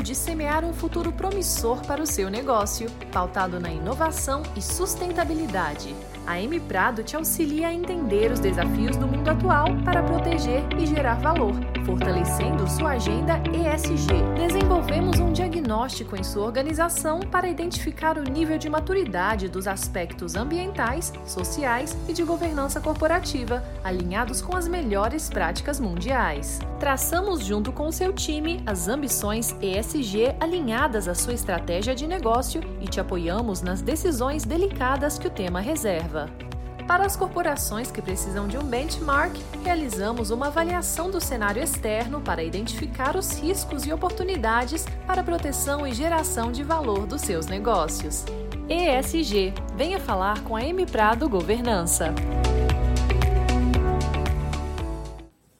tempo de semear um futuro promissor para o seu negócio, pautado na inovação e sustentabilidade. A M Prado te auxilia a entender os desafios do mundo atual para proteger e gerar valor, fortalecendo sua agenda ESG. Desenvolvemos um diagnóstico em sua organização para identificar o nível de maturidade dos aspectos ambientais, sociais e de governança corporativa, alinhados com as melhores práticas mundiais. Traçamos junto com seu time as ambições ESG alinhadas à sua estratégia de negócio e te apoiamos nas decisões delicadas que o tema reserva. Para as corporações que precisam de um benchmark, realizamos uma avaliação do cenário externo para identificar os riscos e oportunidades para proteção e geração de valor dos seus negócios. ESG. Venha falar com a M Prado Governança.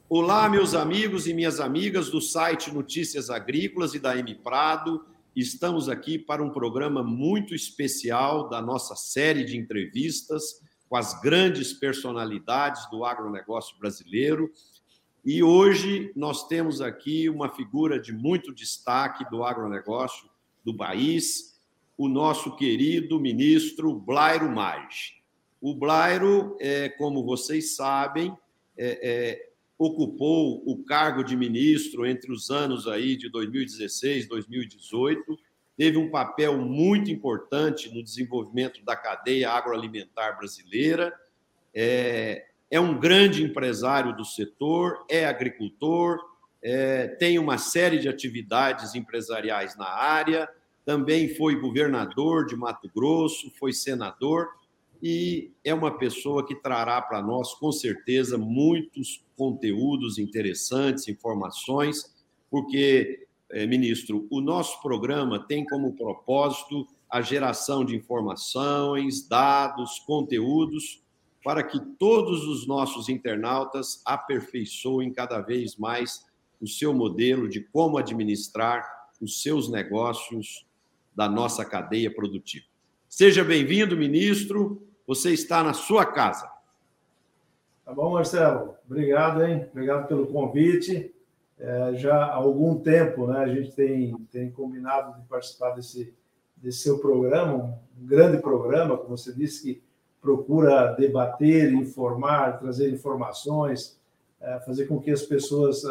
Olá, meus amigos e minhas amigas do site Notícias Agrícolas e da M Prado. Estamos aqui para um programa muito especial da nossa série de entrevistas com as grandes personalidades do agronegócio brasileiro. E hoje nós temos aqui uma figura de muito destaque do agronegócio do país, o nosso querido ministro Blairo Maggi. O Blairo, é, como vocês sabem, é, é, ocupou o cargo de ministro entre os anos aí de 2016 e 2018 teve um papel muito importante no desenvolvimento da cadeia agroalimentar brasileira, é, é um grande empresário do setor, é agricultor, é, tem uma série de atividades empresariais na área, também foi governador de Mato Grosso, foi senador e é uma pessoa que trará para nós, com certeza, muitos conteúdos interessantes, informações, porque ministro, o nosso programa tem como propósito a geração de informações, dados, conteúdos, para que todos os nossos internautas aperfeiçoem cada vez mais o seu modelo de como administrar os seus negócios da nossa cadeia produtiva. Seja bem-vindo, ministro. Você está na sua casa. Tá bom, Marcelo. Obrigado, hein? Obrigado pelo convite é, já há algum tempo, né, a gente tem, tem combinado de participar desse, desse seu programa, um grande programa, como você disse, que procura debater, informar, trazer informações, é, fazer com que as pessoas,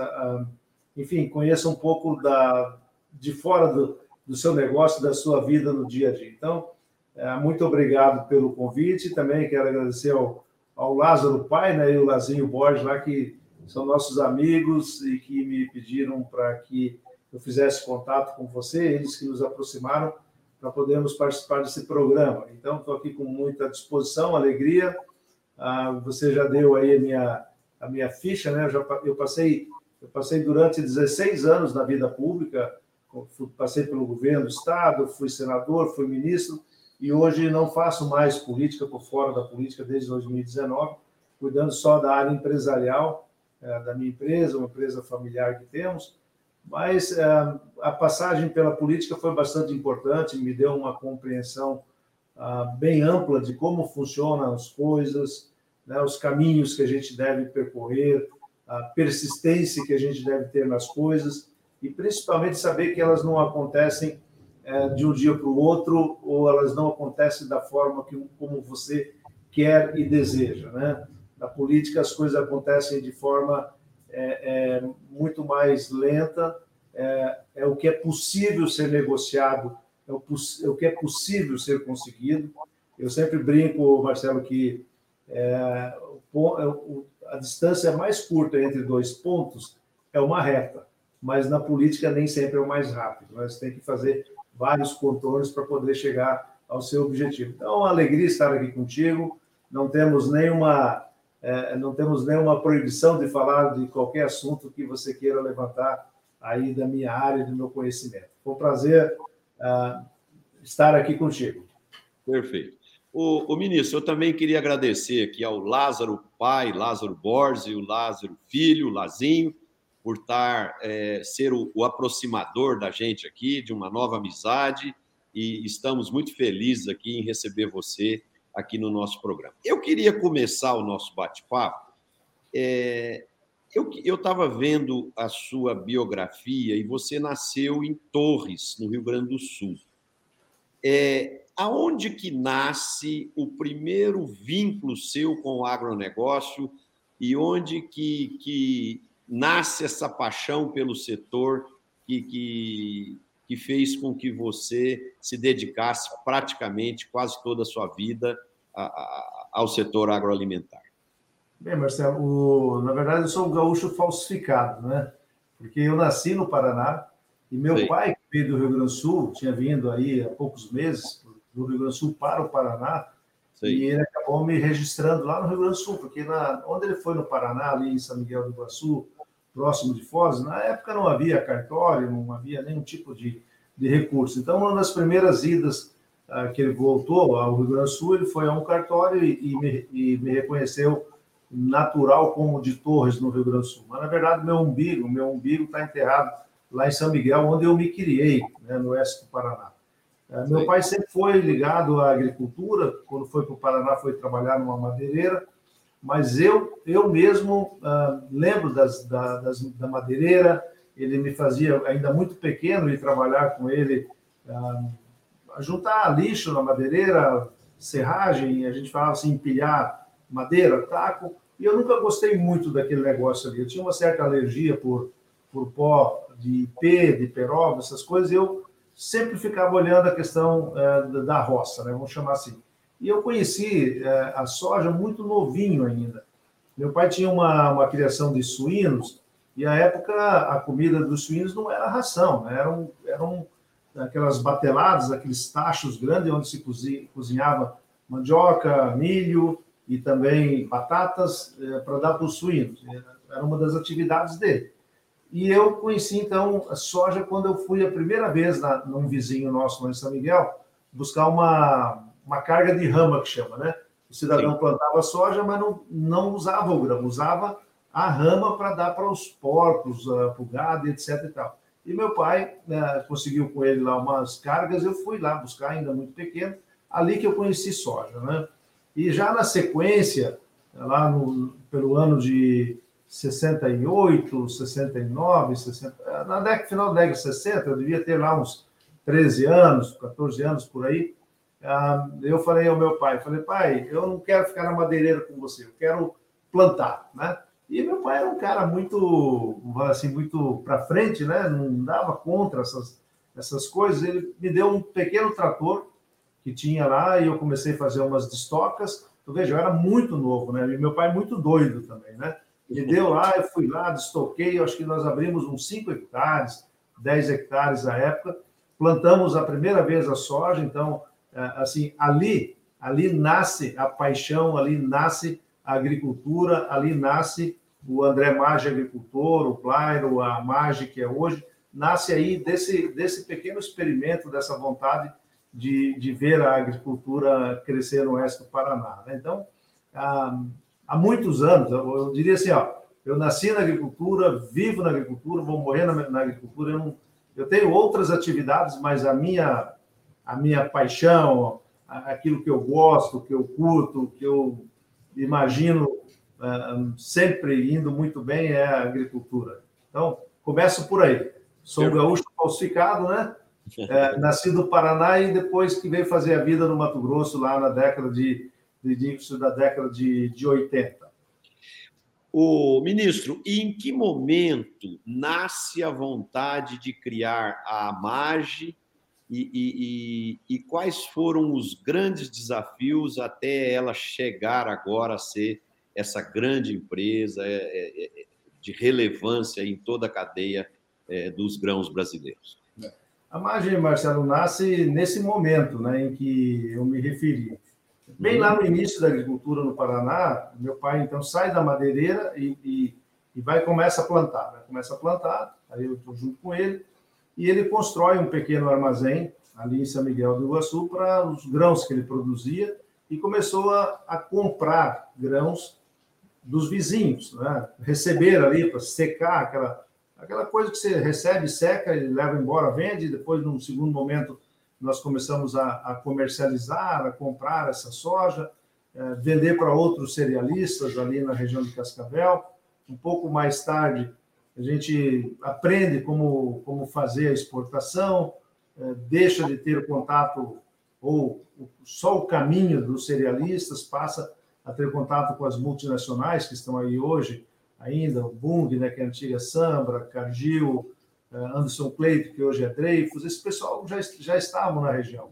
enfim, conheçam um pouco da, de fora do, do seu negócio, da sua vida no dia a dia. Então, é, muito obrigado pelo convite. Também quero agradecer ao, ao Lázaro Pai né, e o Lazinho Borges lá, que são nossos amigos e que me pediram para que eu fizesse contato com você, eles que nos aproximaram para podermos participar desse programa. Então, estou aqui com muita disposição, alegria. Ah, você já deu aí a minha, a minha ficha, né? Eu, já, eu, passei, eu passei durante 16 anos na vida pública, passei pelo governo do Estado, fui senador, fui ministro, e hoje não faço mais política por fora da política desde 2019, cuidando só da área empresarial da minha empresa, uma empresa familiar que temos, mas é, a passagem pela política foi bastante importante, me deu uma compreensão ah, bem ampla de como funcionam as coisas, né, os caminhos que a gente deve percorrer, a persistência que a gente deve ter nas coisas e principalmente saber que elas não acontecem é, de um dia para o outro ou elas não acontecem da forma que como você quer e deseja, né? Na política, as coisas acontecem de forma é, é, muito mais lenta, é, é, o que é possível ser negociado, é o, é o, que é possível ser conseguido. Eu sempre brinco, Marcelo, que é, o, é a distância mais curta entre dois pontos é uma reta, mas na política nem sempre é o mais rápido. Você tem que fazer vários contornos para poder chegar ao seu objetivo. Então, é uma alegria estar aqui contigo. Não temos nenhuma é, não temos nenhuma proibição de falar de qualquer assunto que você queira levantar aí da minha área, do meu conhecimento. Foi um prazer uh, estar aqui contigo. Perfeito. O, o, ministro, eu também queria agradecer aqui ao Lázaro pai, Lázaro Borges e o Lázaro filho, Lazinho, por estar, é, ser o, o aproximador da gente aqui, de uma nova amizade, e estamos muito felizes aqui em receber você aqui no nosso programa. Eu queria começar o nosso bate-papo é, Eu estava vendo a sua biografia e você nasceu em Torres, no Rio Grande do Sul. É, aonde que nasce o primeiro vínculo seu com o agronegócio e onde que, que nasce essa paixão pelo setor que, que, que fez com que você se dedicasse praticamente quase toda a sua vida a, a, ao setor agroalimentar? Bem, Marcelo, o... na verdade eu sou um gaúcho falsificado, né? Porque eu nasci no Paraná e meu Sim. pai, que veio do Rio Grande do Sul, tinha vindo aí há poucos meses do Rio Grande do Sul para o Paraná, Sim. e ele acabou me registrando lá no Rio Grande do Sul, porque na... onde ele foi no Paraná, ali em São Miguel do Iguaçu, próximo de Foz, na época não havia cartório, não havia nenhum tipo de, de recurso. Então, uma das primeiras idas que ele voltou ao Rio Grande do Sul, ele foi a um cartório e, e, me, e me reconheceu natural como de Torres, no Rio Grande do Sul. Mas, na verdade, meu umbigo, meu umbigo está enterrado lá em São Miguel, onde eu me criei, né, no oeste do Paraná. É, meu pai sempre foi ligado à agricultura, quando foi para o Paraná foi trabalhar numa madeireira, mas eu eu mesmo uh, lembro das, da, das, da madeireira, ele me fazia, ainda muito pequeno, ir trabalhar com ele, uh, juntar lixo na madeireira, serragem, a gente falava assim, empilhar madeira, taco, e eu nunca gostei muito daquele negócio ali. Eu tinha uma certa alergia por, por pó de IP, de peroba, essas coisas, e eu sempre ficava olhando a questão é, da roça, né? vamos chamar assim. E eu conheci é, a soja muito novinho ainda. Meu pai tinha uma, uma criação de suínos, e à época a comida dos suínos não era ração, né? eram, eram aquelas bateladas, aqueles tachos grandes onde se cozinhava mandioca, milho, e também batatas é, para dar para os suínos. Era uma das atividades dele. E eu conheci, então, a soja quando eu fui a primeira vez na, num vizinho nosso lá em São Miguel, buscar uma, uma carga de rama, que chama, né? O cidadão Sim. plantava soja, mas não, não usava o grão, usava a rama para dar para os porcos, para o gado, etc. E, tal. E meu pai uh, conseguiu com ele lá umas cargas, eu fui lá buscar, ainda muito pequeno, ali que eu conheci soja, né? E já na sequência, lá no, pelo ano de 68, 69, 60, na década, final da década de 60, eu devia ter lá uns 13 anos, 14 anos por aí. Ah, eu falei ao meu pai, falei, pai, eu não quero ficar na madeireira com você, eu quero plantar, né? E meu pai era um cara muito, assim, muito para frente, né? Não dava contra essas, essas coisas. Ele me deu um pequeno trator que tinha lá e eu comecei a fazer umas destocas. Então, veja, eu era muito novo, né? E meu pai muito doido também, né? Me deu lá, eu fui lá, destoquei, acho que nós abrimos uns 5 hectares, 10 hectares à época, plantamos a primeira vez a soja, então, é, assim, ali, ali nasce a paixão, ali nasce agricultura, ali nasce o André Maggi agricultor, o Plairo, a Maggi que é hoje, nasce aí desse, desse pequeno experimento, dessa vontade de, de ver a agricultura crescer no oeste do Paraná. Né? Então, há, há, muitos anos, eu, eu, diria assim, ó, eu nasci na agricultura, vivo na agricultura, vou morrer na, na agricultura. Eu, não, eu, tenho outras atividades, mas a minha, a minha paixão, aquilo que eu gosto, que eu curto, que eu imagino uh, sempre indo muito bem é a agricultura. Então, começo por aí. Sou um gaúcho falsificado, né? é, nascido no Paraná e depois que veio fazer a vida no Mato Grosso lá na década de, de início da década de, de 80. O ministro, e em que momento nasce a vontade de criar a AMAGE e, e, e, quais foram os grandes desafios até ela chegar agora a ser essa grande empresa é, é, é de relevância em toda a cadeia dos grãos brasileiros? A margem, Marcelo, nasce nesse momento né, em que eu me referi. Bem lá no início da agricultura no Paraná, meu pai então sai da madeireira e, e, e vai começa a plantar. Né? Começa a plantar, aí eu estou junto com ele, e ele constrói um pequeno armazém ali em São Miguel do Iguaçu para os grãos que ele produzia e começou a, a comprar grãos dos vizinhos, né? receber ali para secar aquela aquela coisa que você recebe, seca e leva embora, vende, depois, num segundo momento, nós começamos a, a comercializar, a comprar essa soja, é, vender para outros cerealistas ali na região de Cascavel, um pouco mais tarde, a gente aprende como, como fazer a exportação, é, deixa de ter o contato ou só o caminho dos cerealistas, passa a ter contato com as multinacionais que estão aí hoje, ainda, o Bung, né, que é a antiga Sambra, Cargill, é, Anderson Cleito, que hoje é Dreyfus, esse pessoal já, já estavam na região.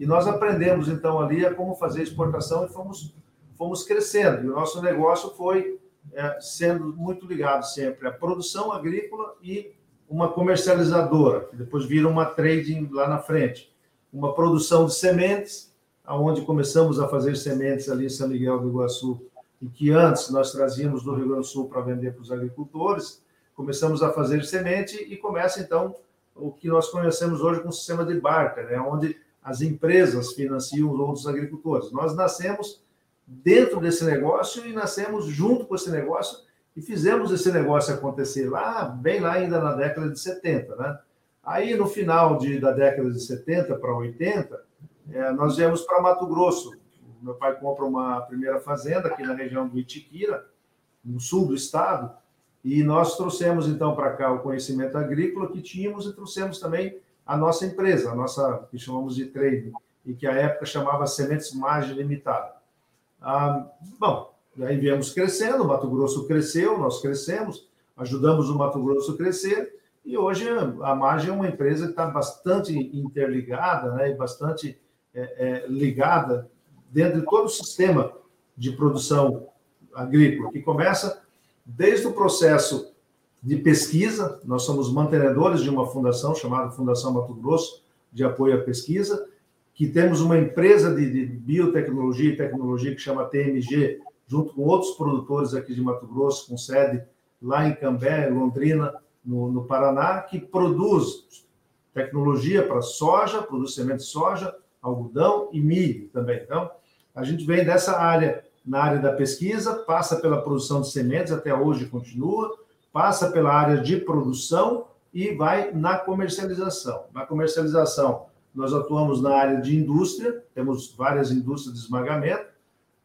E nós aprendemos, então, ali a como fazer exportação e fomos, fomos crescendo. E o nosso negócio foi é, sendo muito ligado sempre à produção agrícola e uma comercializadora, que depois vira uma trading lá na frente. Uma produção de sementes, aonde começamos a fazer sementes ali em São Miguel do Iguaçu, e que antes nós trazíamos do Rio Grande do Sul para vender para os agricultores, começamos a fazer semente e começa então o que nós conhecemos hoje como sistema de barca, né, onde as empresas financiam os outros agricultores. Nós nascemos dentro desse negócio e nascemos junto com esse negócio e fizemos esse negócio acontecer lá, bem lá ainda na década de 70, né? Aí, no final de, da década de 70 para 80, é, nós viemos para Mato Grosso. Meu pai compra uma primeira fazenda aqui na região do Itiquira, no sul do estado, e nós trouxemos então para cá o conhecimento agrícola que tínhamos e trouxemos também a nossa empresa, a nossa que chamamos de trading, e que à época chamava Sementes Margem Limitada. Ah, bom, aí viemos crescendo, o Mato Grosso cresceu, nós crescemos, ajudamos o Mato Grosso a crescer, e hoje a Margem é uma empresa que está bastante interligada, né, e bastante é, é, ligada dentro de todo o sistema de produção agrícola, que começa desde o processo de pesquisa, nós somos mantenedores de uma fundação chamada Fundação Mato Grosso de Apoio à Pesquisa, que temos uma empresa de, de biotecnologia e tecnologia que chama TMG, junto com outros produtores aqui de Mato Grosso, com sede lá em Cambé, Londrina, no, no Paraná, que produz tecnologia para soja, produz semente de soja, algodão e milho também. Então, a gente vem dessa área na área da pesquisa, passa pela produção de sementes, até hoje continua, passa pela área de produção e vai na comercialização. Na comercialização, nós atuamos na área de indústria, temos várias indústrias de esmagamento,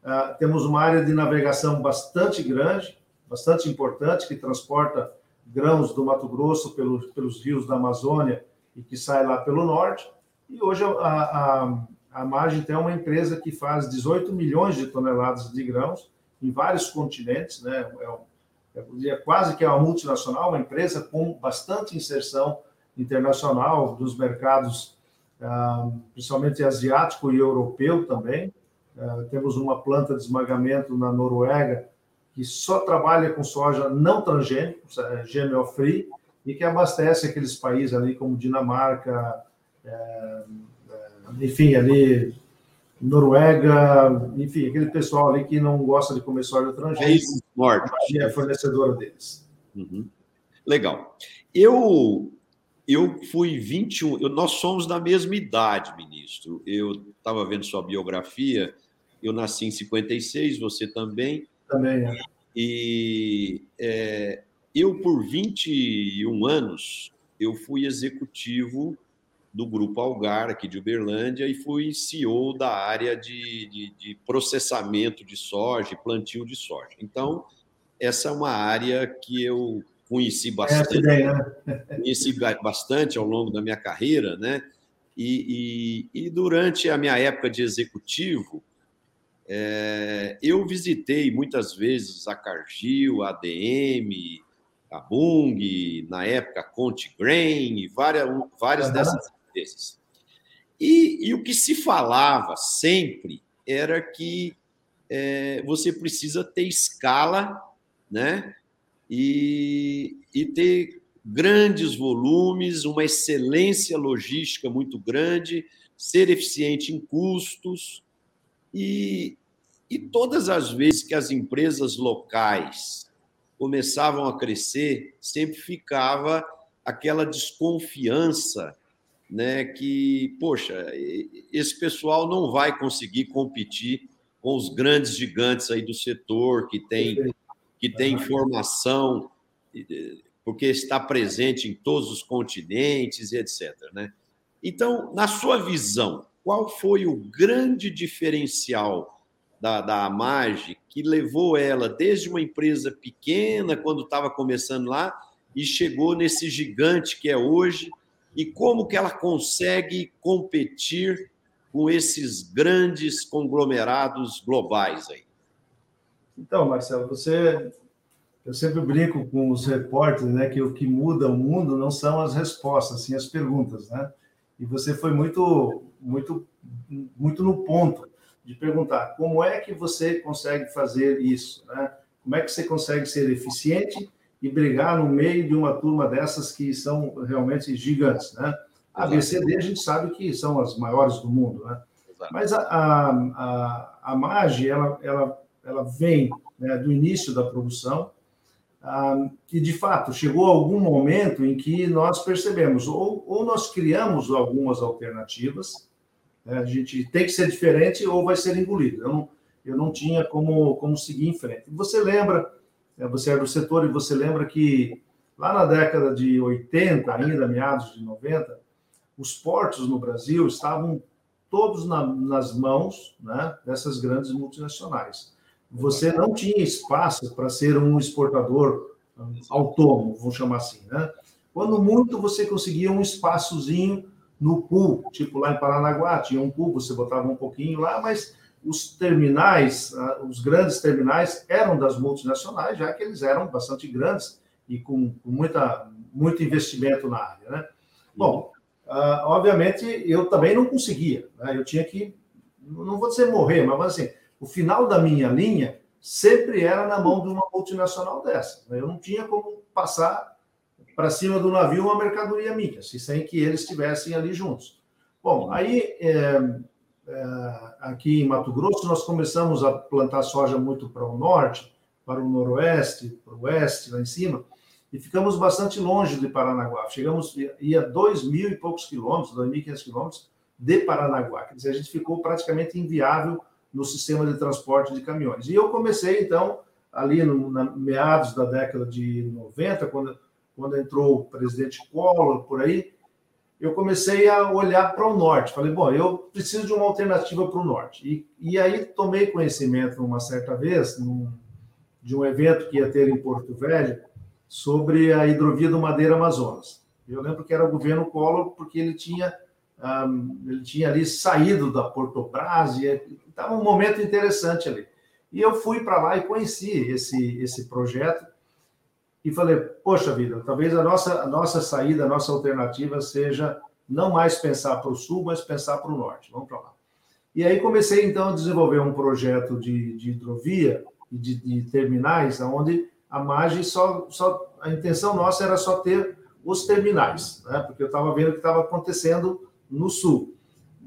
uh, temos uma área de navegação bastante grande, bastante importante, que transporta grãos do Mato Grosso pelos, pelos rios da Amazônia e que sai lá pelo norte. E hoje a, a, a Margem tem uma empresa que faz 18 milhões de toneladas de grãos em vários continentes, né? É, é quase que é uma multinacional, uma empresa com bastante inserção internacional dos mercados, principalmente asiático e europeu também. Ah, temos uma planta de esmagamento na Noruega que só trabalha com soja não transgênico, é, GMO free, e que abastece aqueles países ali como Dinamarca, é, enfim, ali, Noruega, enfim, aquele pessoal ali que não gosta de comer soja transgênica. É é fornecedora deles. Uhum. Legal. Eu eu fui 21, eu, nós somos da mesma idade, ministro. Eu estava vendo sua biografia, eu nasci em 56, você também. Também, é. E é, eu, por 21 anos, eu fui executivo do Grupo Algar, aqui de Uberlândia, e fui CEO da área de, de, de processamento de soja, plantio de soja. Então, essa é uma área que eu conheci bastante, né? conheci bastante ao longo da minha carreira, né? E, e, e durante a minha época de executivo, é, eu visitei muitas vezes a Cargill, a ADM, a Bung, na época Conte Grain, várias, várias uhum. dessas desses. E, e o que se falava sempre era que é, você precisa ter escala, né? E, e ter grandes volumes, uma excelência logística muito grande, ser eficiente em custos. E, e todas as vezes que as empresas locais começavam a crescer, sempre ficava aquela desconfiança né, que, poxa, esse pessoal não vai conseguir competir com os grandes gigantes aí do setor que tem, que tem informação, porque está presente em todos os continentes e etc. Né? Então, na sua visão, qual foi o grande diferencial da, da Amage que levou ela desde uma empresa pequena, quando estava começando lá, e chegou nesse gigante que é hoje, e como que ela consegue competir com esses grandes conglomerados globais aí? Então, Marcelo, você eu sempre brinco com os repórteres, né, que o que muda o mundo não são as respostas, sim as perguntas, né? E você foi muito muito muito no ponto de perguntar como é que você consegue fazer isso, né? Como é que você consegue ser eficiente e brigar no meio de uma turma dessas que são realmente gigantes, né? A BCD a gente sabe que são as maiores do mundo, né? Mas a, a, a, a MAGE, ela, ela, ela vem né, do início da produção ah, e, de fato, chegou algum momento em que nós percebemos, ou, ou nós criamos algumas alternativas, né? A gente tem que ser diferente ou vai ser engolido. Eu não, eu não tinha como, como seguir em frente. Você lembra, né, você é do setor e você lembra que lá na década de 80, ainda meados de 90, os portos no Brasil estavam todos na, nas mãos né, dessas grandes multinacionais. Você não tinha espaço para ser um exportador autônomo, vamos chamar assim. Né? Quando muito, você conseguia um espaçozinho no pool, tipo lá em Paranaguá, tinha um pool, você botava um pouquinho lá, mas os terminais, ah, os grandes terminais eram das multinacionais, já que eles eram bastante grandes e com, muita, muito investimento na área. Né? Bom, uh, obviamente eu também não conseguia, né? eu tinha que, não vou dizer morrer, mas assim, o final da minha linha sempre era na mão de uma multinacional dessa. Né? Eu não tinha como passar para cima do navio uma mercadoria minha, se sem que eles estivessem ali juntos. Bom, aí é, é, aqui em Mato Grosso nós começamos a plantar soja muito para o norte, para o noroeste, para o oeste, lá em cima, e ficamos bastante longe de Paranaguá. Chegamos, ia dois mil e poucos quilômetros, dois mil e quinhentos quilômetros de Paranaguá. Quer dizer, a gente ficou praticamente inviável no sistema de transporte de caminhões. E eu comecei, então, ali no na, meados da década de 90, quando quando entrou o presidente Collor, por aí, eu comecei a olhar para o norte. Falei, bom, eu preciso de uma alternativa para o norte. E, e aí tomei conhecimento, uma certa vez, num, de um evento que ia ter em Porto Velho, sobre a hidrovia do Madeira Amazonas. Eu lembro que era o governo Collor, porque ele tinha, um, ele tinha ali saído da Portobras, e estava um momento interessante ali. E eu fui para lá e conheci esse, esse projeto, e falei, poxa vida, talvez a nossa, a nossa saída, a nossa alternativa seja não mais pensar para o sul, mas pensar para o norte. Vamos para lá. E aí comecei então a desenvolver um projeto de, de hidrovia e de, de, terminais, onde a margem só, só a intenção nossa era só ter os terminais, né? porque eu estava vendo o que estava acontecendo no sul.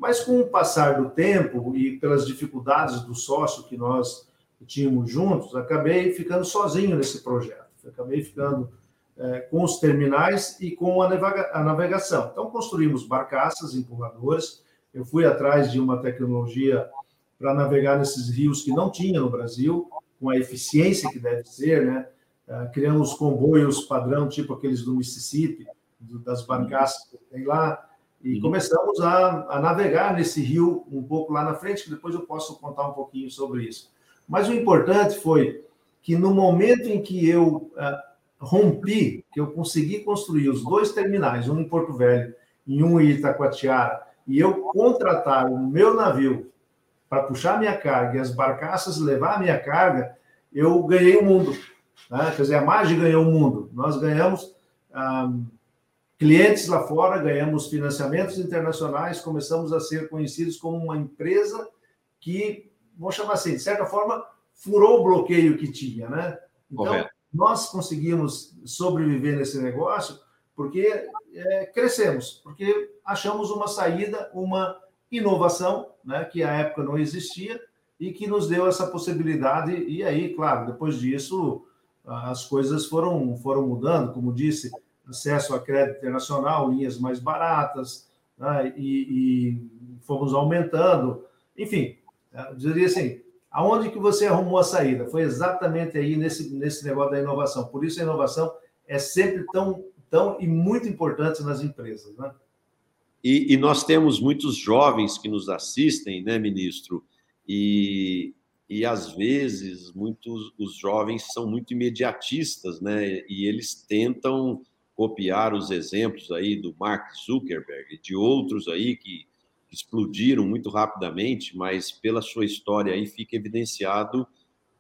Mas com o passar do tempo e pelas dificuldades do sócio que nós tínhamos juntos, acabei ficando sozinho nesse projeto. Acabei ficando é, com os terminais e com a, navega a navegação. Então, construímos barcaças, empurradores. Eu fui atrás de uma tecnologia para navegar nesses rios que não tinha no Brasil, com a eficiência que deve ser, né? É, criamos comboios padrão, tipo aqueles do Mississippi, das barcaças que tem lá, e uhum. começamos a, a, navegar nesse rio um pouco lá na frente, que depois eu posso contar um pouquinho sobre isso. Mas o importante foi que no momento em que eu uh, rompi, que eu consegui construir os dois terminais, um em Porto Velho e um em Itacoatiara, e eu contratar o meu navio para puxar minha carga e as barcaças levar a minha carga, eu ganhei o mundo. Né? Quer dizer, a Magi ganhou o mundo. Nós ganhamos ah, clientes lá fora, ganhamos financiamentos internacionais, começamos a ser conhecidos como uma empresa que, vamos chamar assim, de certa forma, furou o bloqueio que tinha, né? Então, Correto. nós conseguimos sobreviver nesse negócio porque é, crescemos, porque achamos uma saída, uma inovação, né, que à época não existia e que nos deu essa possibilidade. E aí, claro, depois disso, as coisas foram, foram mudando, como disse, acesso a crédito internacional, linhas mais baratas, né, e, e fomos aumentando. Enfim, eu diria assim, Aonde que você arrumou a saída? Foi exatamente aí nesse, nesse negócio da inovação. Por isso a inovação é sempre tão, tão e muito importante nas empresas, né? E, e nós temos muitos jovens que nos assistem, né, ministro? E, e às vezes muitos os jovens são muito imediatistas, né? E eles tentam copiar os exemplos aí do Mark Zuckerberg e de outros aí que explodiram muito rapidamente, mas pela sua história aí fica evidenciado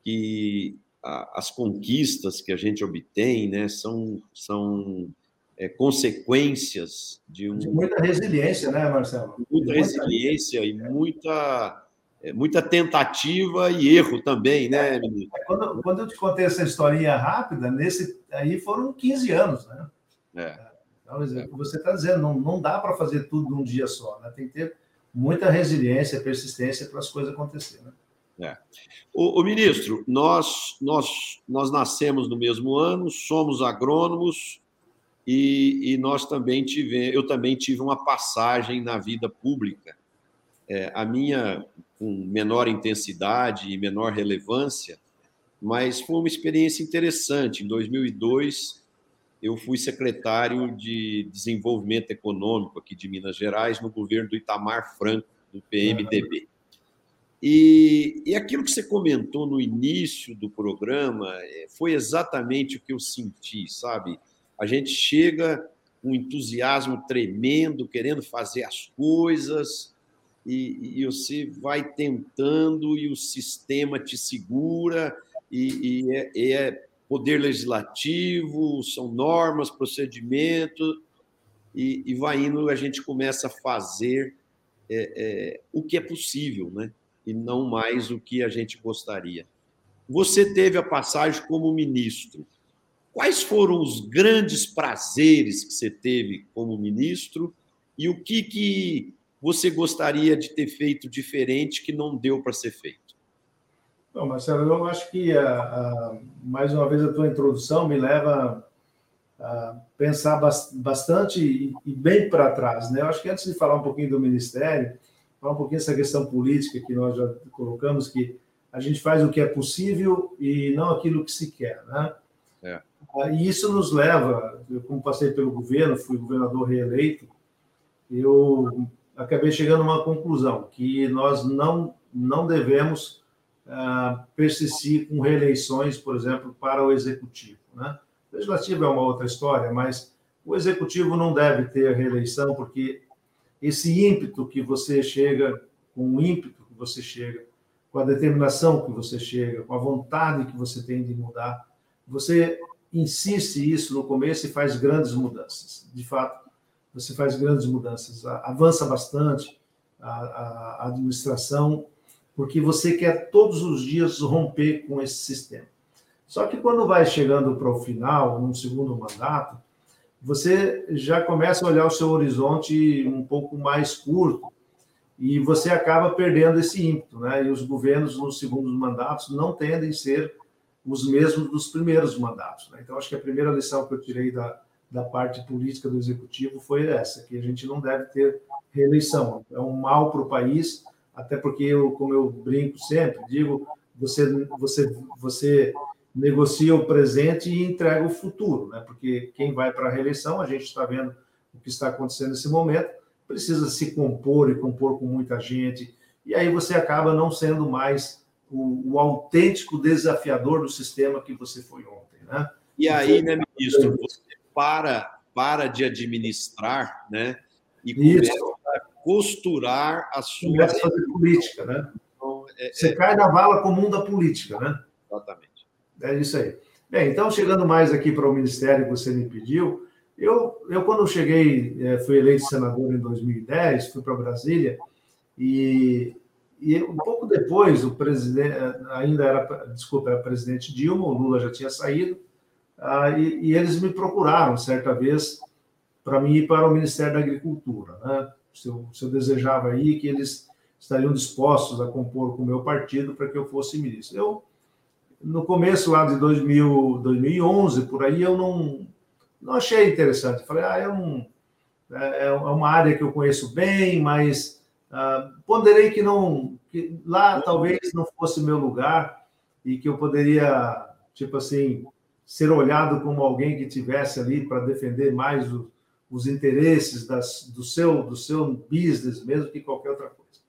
que as conquistas que a gente obtém, né, são são é, consequências de, um, de muita resiliência, né, Marcelo? Muita resiliência e muita é, muita tentativa e erro também, né, menino? É, quando, quando eu te contei essa historinha rápida, nesse aí foram 15 anos, né? É. Então, você está dizendo, não, não dá para fazer tudo num dia só, né? Tem que ter muita resiliência, persistência para as coisas acontecerem. Né? É. O, o, ministro, nós, nós, nós nascemos no mesmo ano, somos agrônomos e, e nós também tivemos, eu também tive uma passagem na vida pública. É, a minha com menor intensidade e menor relevância, mas foi uma experiência interessante. Em 2002, eu fui secretário de Desenvolvimento Econômico aqui de Minas Gerais, no governo do Itamar Franco, do PMDB. E, e aquilo que você comentou no início do programa é, foi exatamente o que eu senti, sabe? A gente chega com um entusiasmo tremendo, querendo fazer as coisas, e, e, você vai tentando e o sistema te segura, e, e é, é poder legislativo, são normas, procedimentos, e, e vai indo, a gente começa a fazer é, é, o que é possível, né? e não mais o que a gente gostaria. Você teve a passagem como ministro. Quais foram os grandes prazeres que você teve como ministro e o que, que você gostaria de ter feito diferente que não deu para ser feito? Bom, Marcelo, eu acho que, a, a, mais uma vez, a tua introdução me leva a pensar bastante e, e bem para trás. Né? Eu acho que antes de falar um pouquinho do Ministério, falar um pouquinho dessa questão política que nós já colocamos, que a gente faz o que é possível e não aquilo que se quer. Né? É. Ah, e isso nos leva, eu como passei pelo governo, fui governador reeleito, eu acabei chegando a uma conclusão, que nós não, não devemos ah, persistir com reeleições, por exemplo, para o executivo. Né? Legislativo é uma outra história, mas o executivo não deve ter reeleição, porque esse ímpeto que você chega, com o ímpeto que você chega, com a determinação que você chega, com a vontade que você tem de mudar, você insiste isso no começo e faz grandes mudanças. De fato, você faz grandes mudanças, avança bastante a, a administração porque você quer todos os dias romper com esse sistema. Só que quando vai chegando para o final, num segundo mandato, você já começa a olhar o seu horizonte um pouco mais curto e você acaba perdendo esse ímpeto, né? E os governos nos segundos mandatos não tendem a ser os mesmos dos primeiros mandatos. Né? Então, acho que a primeira lição que eu tirei da, da parte política do executivo foi essa, que a gente não deve ter reeleição. É um mal para o país, até porque eu, como eu brinco sempre, digo, você, você, você negocia o presente e entrega o futuro, né? Porque quem vai para a reeleição, a gente está vendo o que está acontecendo nesse momento, precisa se compor e compor com muita gente, e aí você acaba não sendo mais o, o autêntico desafiador do sistema que você foi ontem, né? E aí, né, ministro, você para para de administrar, né? E começa Isso costurar a sua. Começa a fazer política, né? Então, é, Você é... cai na vala comum da política, né? Exatamente. É isso aí. Bem, então, chegando mais aqui para o ministério que você me pediu, eu, eu quando cheguei, é, fui eleito senador em 2010, fui para Brasília, e, e um pouco depois, o presidente, ainda era, desculpa, era presidente Dilma, o Lula já tinha saído, ah, e, e, eles me procuraram, certa vez, para mim ir para o Ministério da Agricultura. Né? Se eu, se eu desejava aí que eles estariam dispostos a compor com o meu partido para que eu fosse ministro. Eu, no começo lá de 2000, 2011, por aí, eu não, não achei interessante. Falei, ah, eu não, é, é uma área que eu conheço bem, mas ah, ponderei que não, que lá talvez não fosse meu lugar e que eu poderia, tipo assim, ser olhado como alguém que tivesse ali para defender mais o, os interesses das, do, seu, do seu business mesmo que qualquer outra coisa.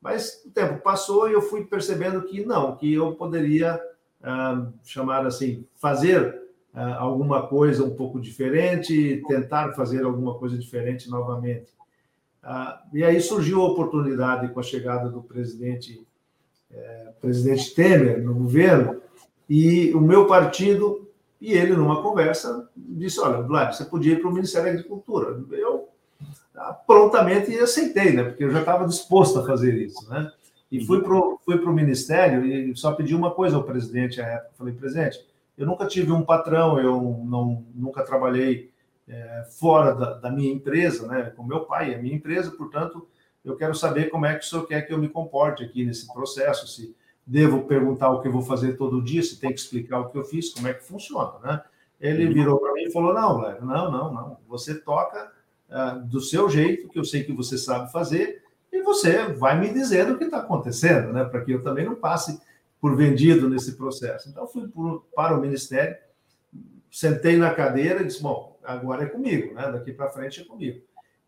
Mas o tempo passou e eu fui percebendo que não, que eu poderia ah, chamar assim, fazer ah, alguma coisa um pouco diferente, tentar fazer alguma coisa diferente novamente. Ah, e aí surgiu a oportunidade com a chegada do presidente, eh, presidente Temer no governo, e o meu partido e ele, numa conversa, disse: Olha, Vlad, você podia ir para o Ministério da Agricultura. Eu prontamente aceitei, né? Porque eu já estava disposto a fazer isso, né? E fui para o fui pro Ministério e só pedi uma coisa ao presidente à época. Falei, presidente, eu nunca tive um patrão, eu não, nunca trabalhei é, fora da, da, minha empresa, né? Com meu pai, é minha empresa, portanto, eu quero saber como é que o senhor quer que eu me comporte aqui nesse processo, se devo perguntar o que eu vou fazer todo dia, se tem que explicar o que eu fiz, como é que funciona, né? Ele uhum. virou para mim e falou: não, velho, não, não, não. Você toca uh, do seu jeito, que eu sei que você sabe fazer, e você vai me dizendo o que está acontecendo, né? Para que eu também não passe por vendido nesse processo. Então, fui por, para o Ministério, sentei na cadeira e disse: bom, agora é comigo, né? Daqui para frente é comigo.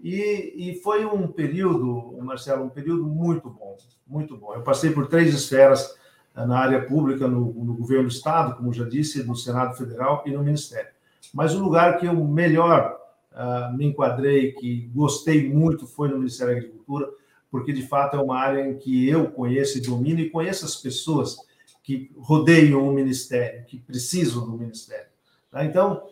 E, e, foi um período, Marcelo, um período muito bom, muito bom. Eu passei por três esferas eh, na área pública, no, no, governo do Estado, como já disse, no Senado Federal e no Ministério. Mas o lugar que eu melhor uh, me enquadrei, que gostei muito, foi no Ministério da Agricultura, porque de fato é uma área em que eu conheço e domino e conheço as pessoas que rodeiam o Ministério, que precisam do Ministério. Tá? Então,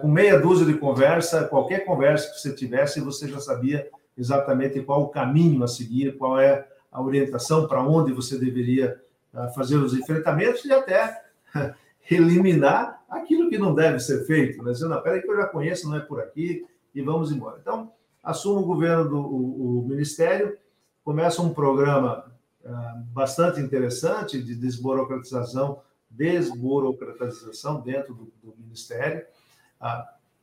com meia dúzia de conversa, qualquer conversa que você tivesse, você já sabia exatamente qual o caminho a seguir, qual é a orientação para onde você deveria é, fazer os enfrentamentos e até eliminar aquilo que não deve ser feito, né? Dizendo, peraí que eu já conheço, não é por aqui, e vamos embora. Então, assumo o governo do o, o Ministério, começa um programa uh, bastante interessante de desburocratização, desburocratização dentro do, do Ministério, ah,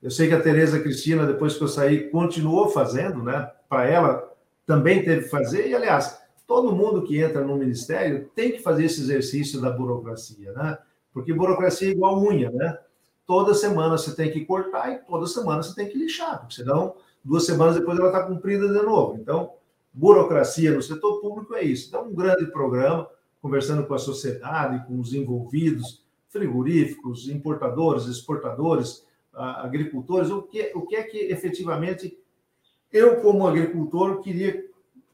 eu sei que a Tereza Cristina, depois que eu saí, continuou fazendo, né? Para ela também teve que fazer, e aliás, todo mundo que entra no ministério tem que fazer esse exercício da burocracia, né? Porque burocracia é igual unha, né? Toda semana você tem que cortar e toda semana você tem que lixar, porque senão duas semanas depois ela está cumprida de novo. Então, burocracia no setor público é isso. Então, um grande programa, conversando com a sociedade, com os envolvidos, frigoríficos, importadores, exportadores, agricultores, o que, o que é que efetivamente eu, como agricultor, queria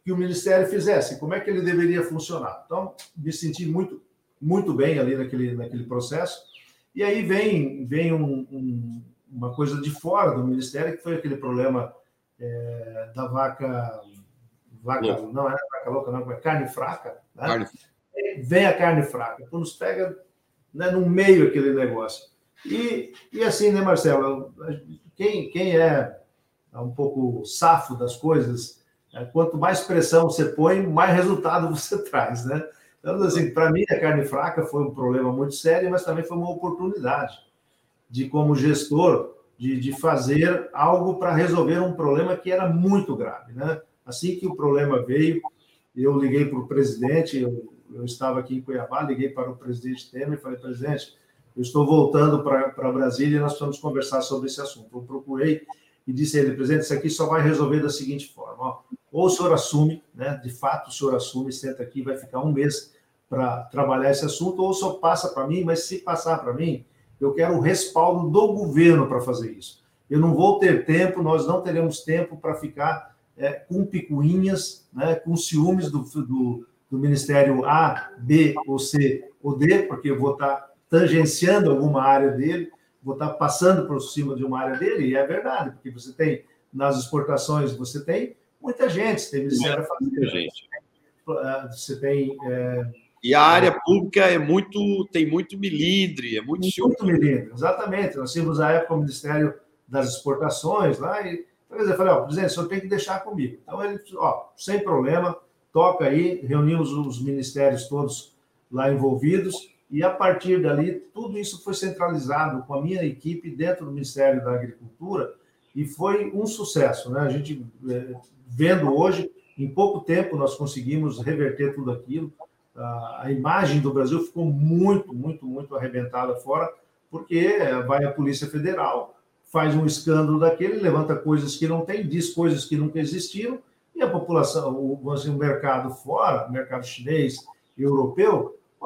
que o Ministério fizesse, como é que ele deveria funcionar. Então, me senti muito, muito bem ali naquele, naquele processo. E aí vem, vem um, um, uma coisa de fora do Ministério, que foi aquele problema é, da vaca. vaca não é vaca louca, não, é carne fraca. Né? Carne. Vem a carne fraca. Então, nos pega né, no meio aquele negócio. E, e assim, né, Marcelo? Quem, quem é um pouco safo das coisas, é, quanto mais pressão você põe, mais resultado você traz, né? Então, assim, para mim, a carne fraca foi um problema muito sério, mas também foi uma oportunidade de, como gestor, de, de fazer algo para resolver um problema que era muito grave, né? Assim que o problema veio, eu liguei para o presidente, eu, eu estava aqui em Cuiabá, liguei para o presidente Temer e falei, presidente, eu estou voltando para Brasília e nós vamos conversar sobre esse assunto. Eu procurei e disse a ele, presidente, isso aqui só vai resolver da seguinte forma: ó, ou o senhor assume, né, de fato o senhor assume, senta aqui, vai ficar um mês para trabalhar esse assunto, ou o senhor passa para mim, mas se passar para mim, eu quero o respaldo do governo para fazer isso. Eu não vou ter tempo, nós não teremos tempo para ficar é, com picuinhas, né, com ciúmes do, do, do Ministério A, B ou C ou D, porque eu vou estar tangenciando alguma área dele, vou estar passando por cima de uma área dele, e é verdade, porque você tem, nas exportações, você tem muita gente, você tem Ministério Muita gente. Ah, você tem. É, e a área pública é muito, tem muito milindre, é muito Muito milindre, exatamente. Nós tínhamos a época o Ministério das Exportações lá, e então, eu falei, ó, presidente, o senhor tem que deixar comigo. Então ele, ó, sem problema, toca aí, reunimos os ministérios todos lá envolvidos, e a partir dali, tudo isso foi centralizado com a minha equipe dentro do Ministério da Agricultura e foi um sucesso. Né? A gente, é, vendo hoje, em pouco tempo nós conseguimos reverter tudo aquilo. A imagem do Brasil ficou muito, muito, muito arrebentada fora, porque vai a Polícia Federal, faz um escândalo daquele, levanta coisas que não tem, diz coisas que nunca existiram, e a população, o, assim, o mercado fora, o mercado chinês e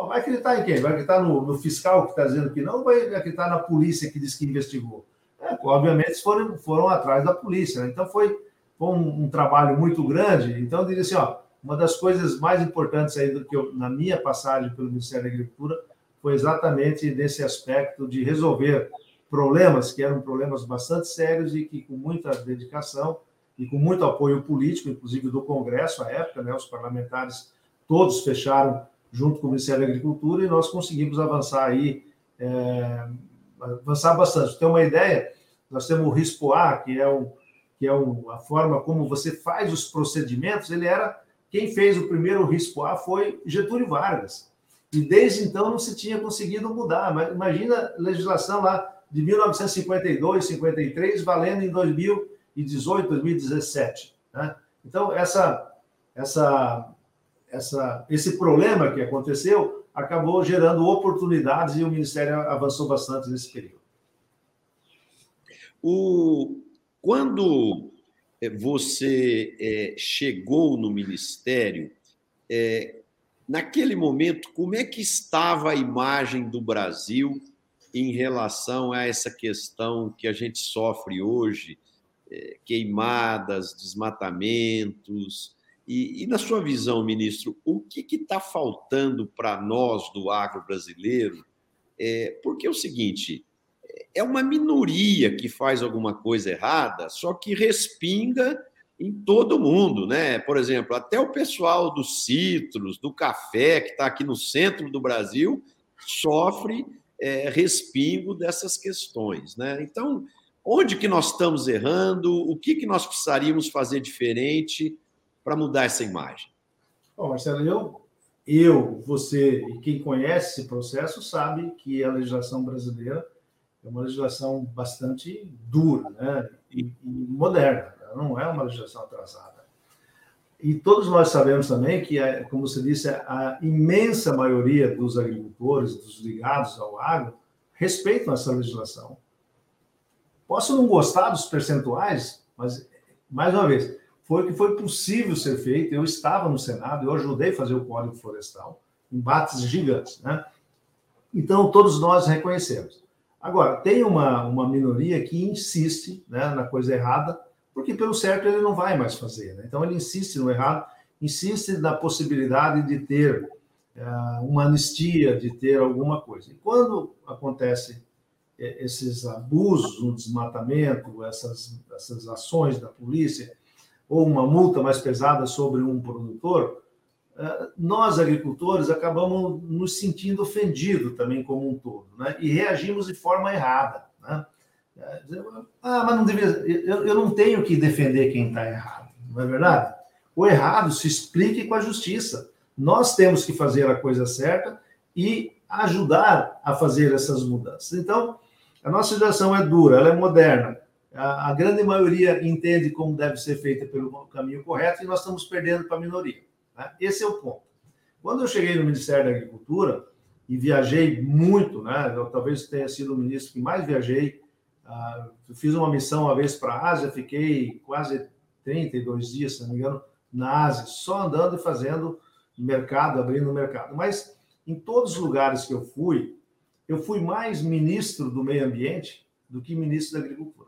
vai acreditar em quem? Vai acreditar no, no fiscal que está dizendo que não, vai acreditar na polícia que diz que investigou? É, obviamente foram, foram atrás da polícia. Né? Então foi, foi um, um, trabalho muito grande. Então eu diria assim, ó, uma das coisas mais importantes aí do que eu, na minha passagem pelo Ministério da Agricultura foi exatamente nesse aspecto de resolver problemas que eram problemas bastante sérios e que com muita dedicação e com muito apoio político, inclusive do Congresso à época, né, os parlamentares todos fecharam junto com o Ministério da Agricultura e nós conseguimos avançar aí, é, avançar bastante. Ter uma ideia, nós temos o RISPOA, que é, o, que é o, a forma como você faz os procedimentos, ele era, quem fez o primeiro RISPOA foi Getúlio Vargas, e desde então não se tinha conseguido mudar, mas imagina a legislação lá de 1952, 53, valendo em 2018, 2017. Né? Então, essa, essa, essa, esse problema que aconteceu acabou gerando oportunidades e o Ministério avançou bastante nesse período. O, quando eh, você é, chegou no Ministério, é, naquele momento, como é que estava a imagem do Brasil em relação a essa questão que a gente sofre hoje, queimadas, desmatamentos. E, e, na sua visão, ministro, o que está faltando para nós do agro brasileiro? É, porque é o seguinte: é uma minoria que faz alguma coisa errada, só que respinga em todo mundo, né? Por exemplo, até o pessoal dos citros, do café, que está aqui no centro do Brasil, sofre é, respingo dessas questões. Né? Então, onde que nós estamos errando? O que, que nós precisaríamos fazer diferente para mudar essa imagem? Bom, Marcelo, eu, eu, você e quem conhece esse processo sabe que a legislação brasileira é uma legislação bastante dura né? e, e moderna, não é uma legislação atrasada. E todos nós sabemos também que, como você disse, a imensa maioria dos agricultores, dos ligados ao agro, respeitam essa legislação. Posso não gostar dos percentuais, mas, mais uma vez, foi o que foi possível ser feito. Eu estava no Senado, eu ajudei a fazer o Código Florestal, embates gigantes, né? Então, todos nós reconhecemos. Agora, tem uma, uma minoria que insiste né, na coisa errada, porque pelo certo ele não vai mais fazer. Né? Então ele insiste no errado, insiste na possibilidade de ter uh, uma anistia, de ter alguma coisa. E quando acontece eh, esses abusos no desmatamento, essas, essas ações da polícia, ou uma multa mais pesada sobre um produtor, uh, nós agricultores acabamos nos sentindo ofendidos também como um todo, né? e reagimos de forma errada. Né? Ah, mas não devia. Eu, eu não tenho que defender quem está errado, não é verdade? O errado se explique com a justiça. Nós temos que fazer a coisa certa e ajudar a fazer essas mudanças. Então, a nossa legislação é dura, ela é moderna. A, grande maioria entende como deve ser feita pelo caminho correto e nós estamos perdendo para a minoria. Né? Esse é o ponto. Quando eu cheguei no Ministério da Agricultura e viajei muito, né? Eu, talvez tenha sido o ministro que mais viajei ah, fiz uma missão uma vez para a Ásia, fiquei quase 32 dias, se não me engano, na Ásia, só andando e fazendo mercado, abrindo mercado. Mas em todos os lugares que eu fui, eu fui mais ministro do meio ambiente do que ministro da agricultura.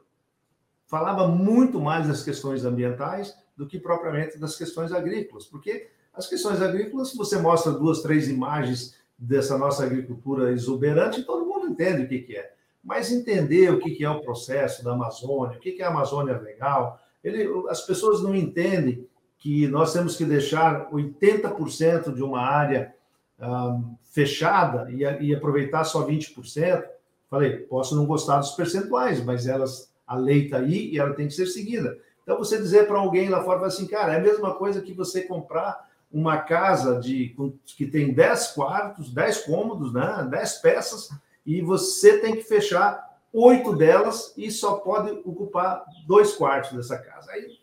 Falava muito mais das questões ambientais do que propriamente das questões agrícolas, porque as questões agrícolas, se você mostra duas, três imagens dessa nossa agricultura exuberante, todo mundo entende o que, que é mas entender o que é o processo da Amazônia, o que é a Amazônia legal. Ele, as pessoas não entendem que nós temos que deixar 80% de uma área um, fechada e, e, aproveitar só 20%. Falei, posso não gostar dos percentuais, mas elas, a lei está aí e ela tem que ser seguida. Então, você dizer para alguém lá fora assim, cara, é a mesma coisa que você comprar uma casa de que tem 10 quartos, 10 cômodos, né, 10 peças, e você tem que fechar oito delas e só pode ocupar dois quartos dessa casa. Aí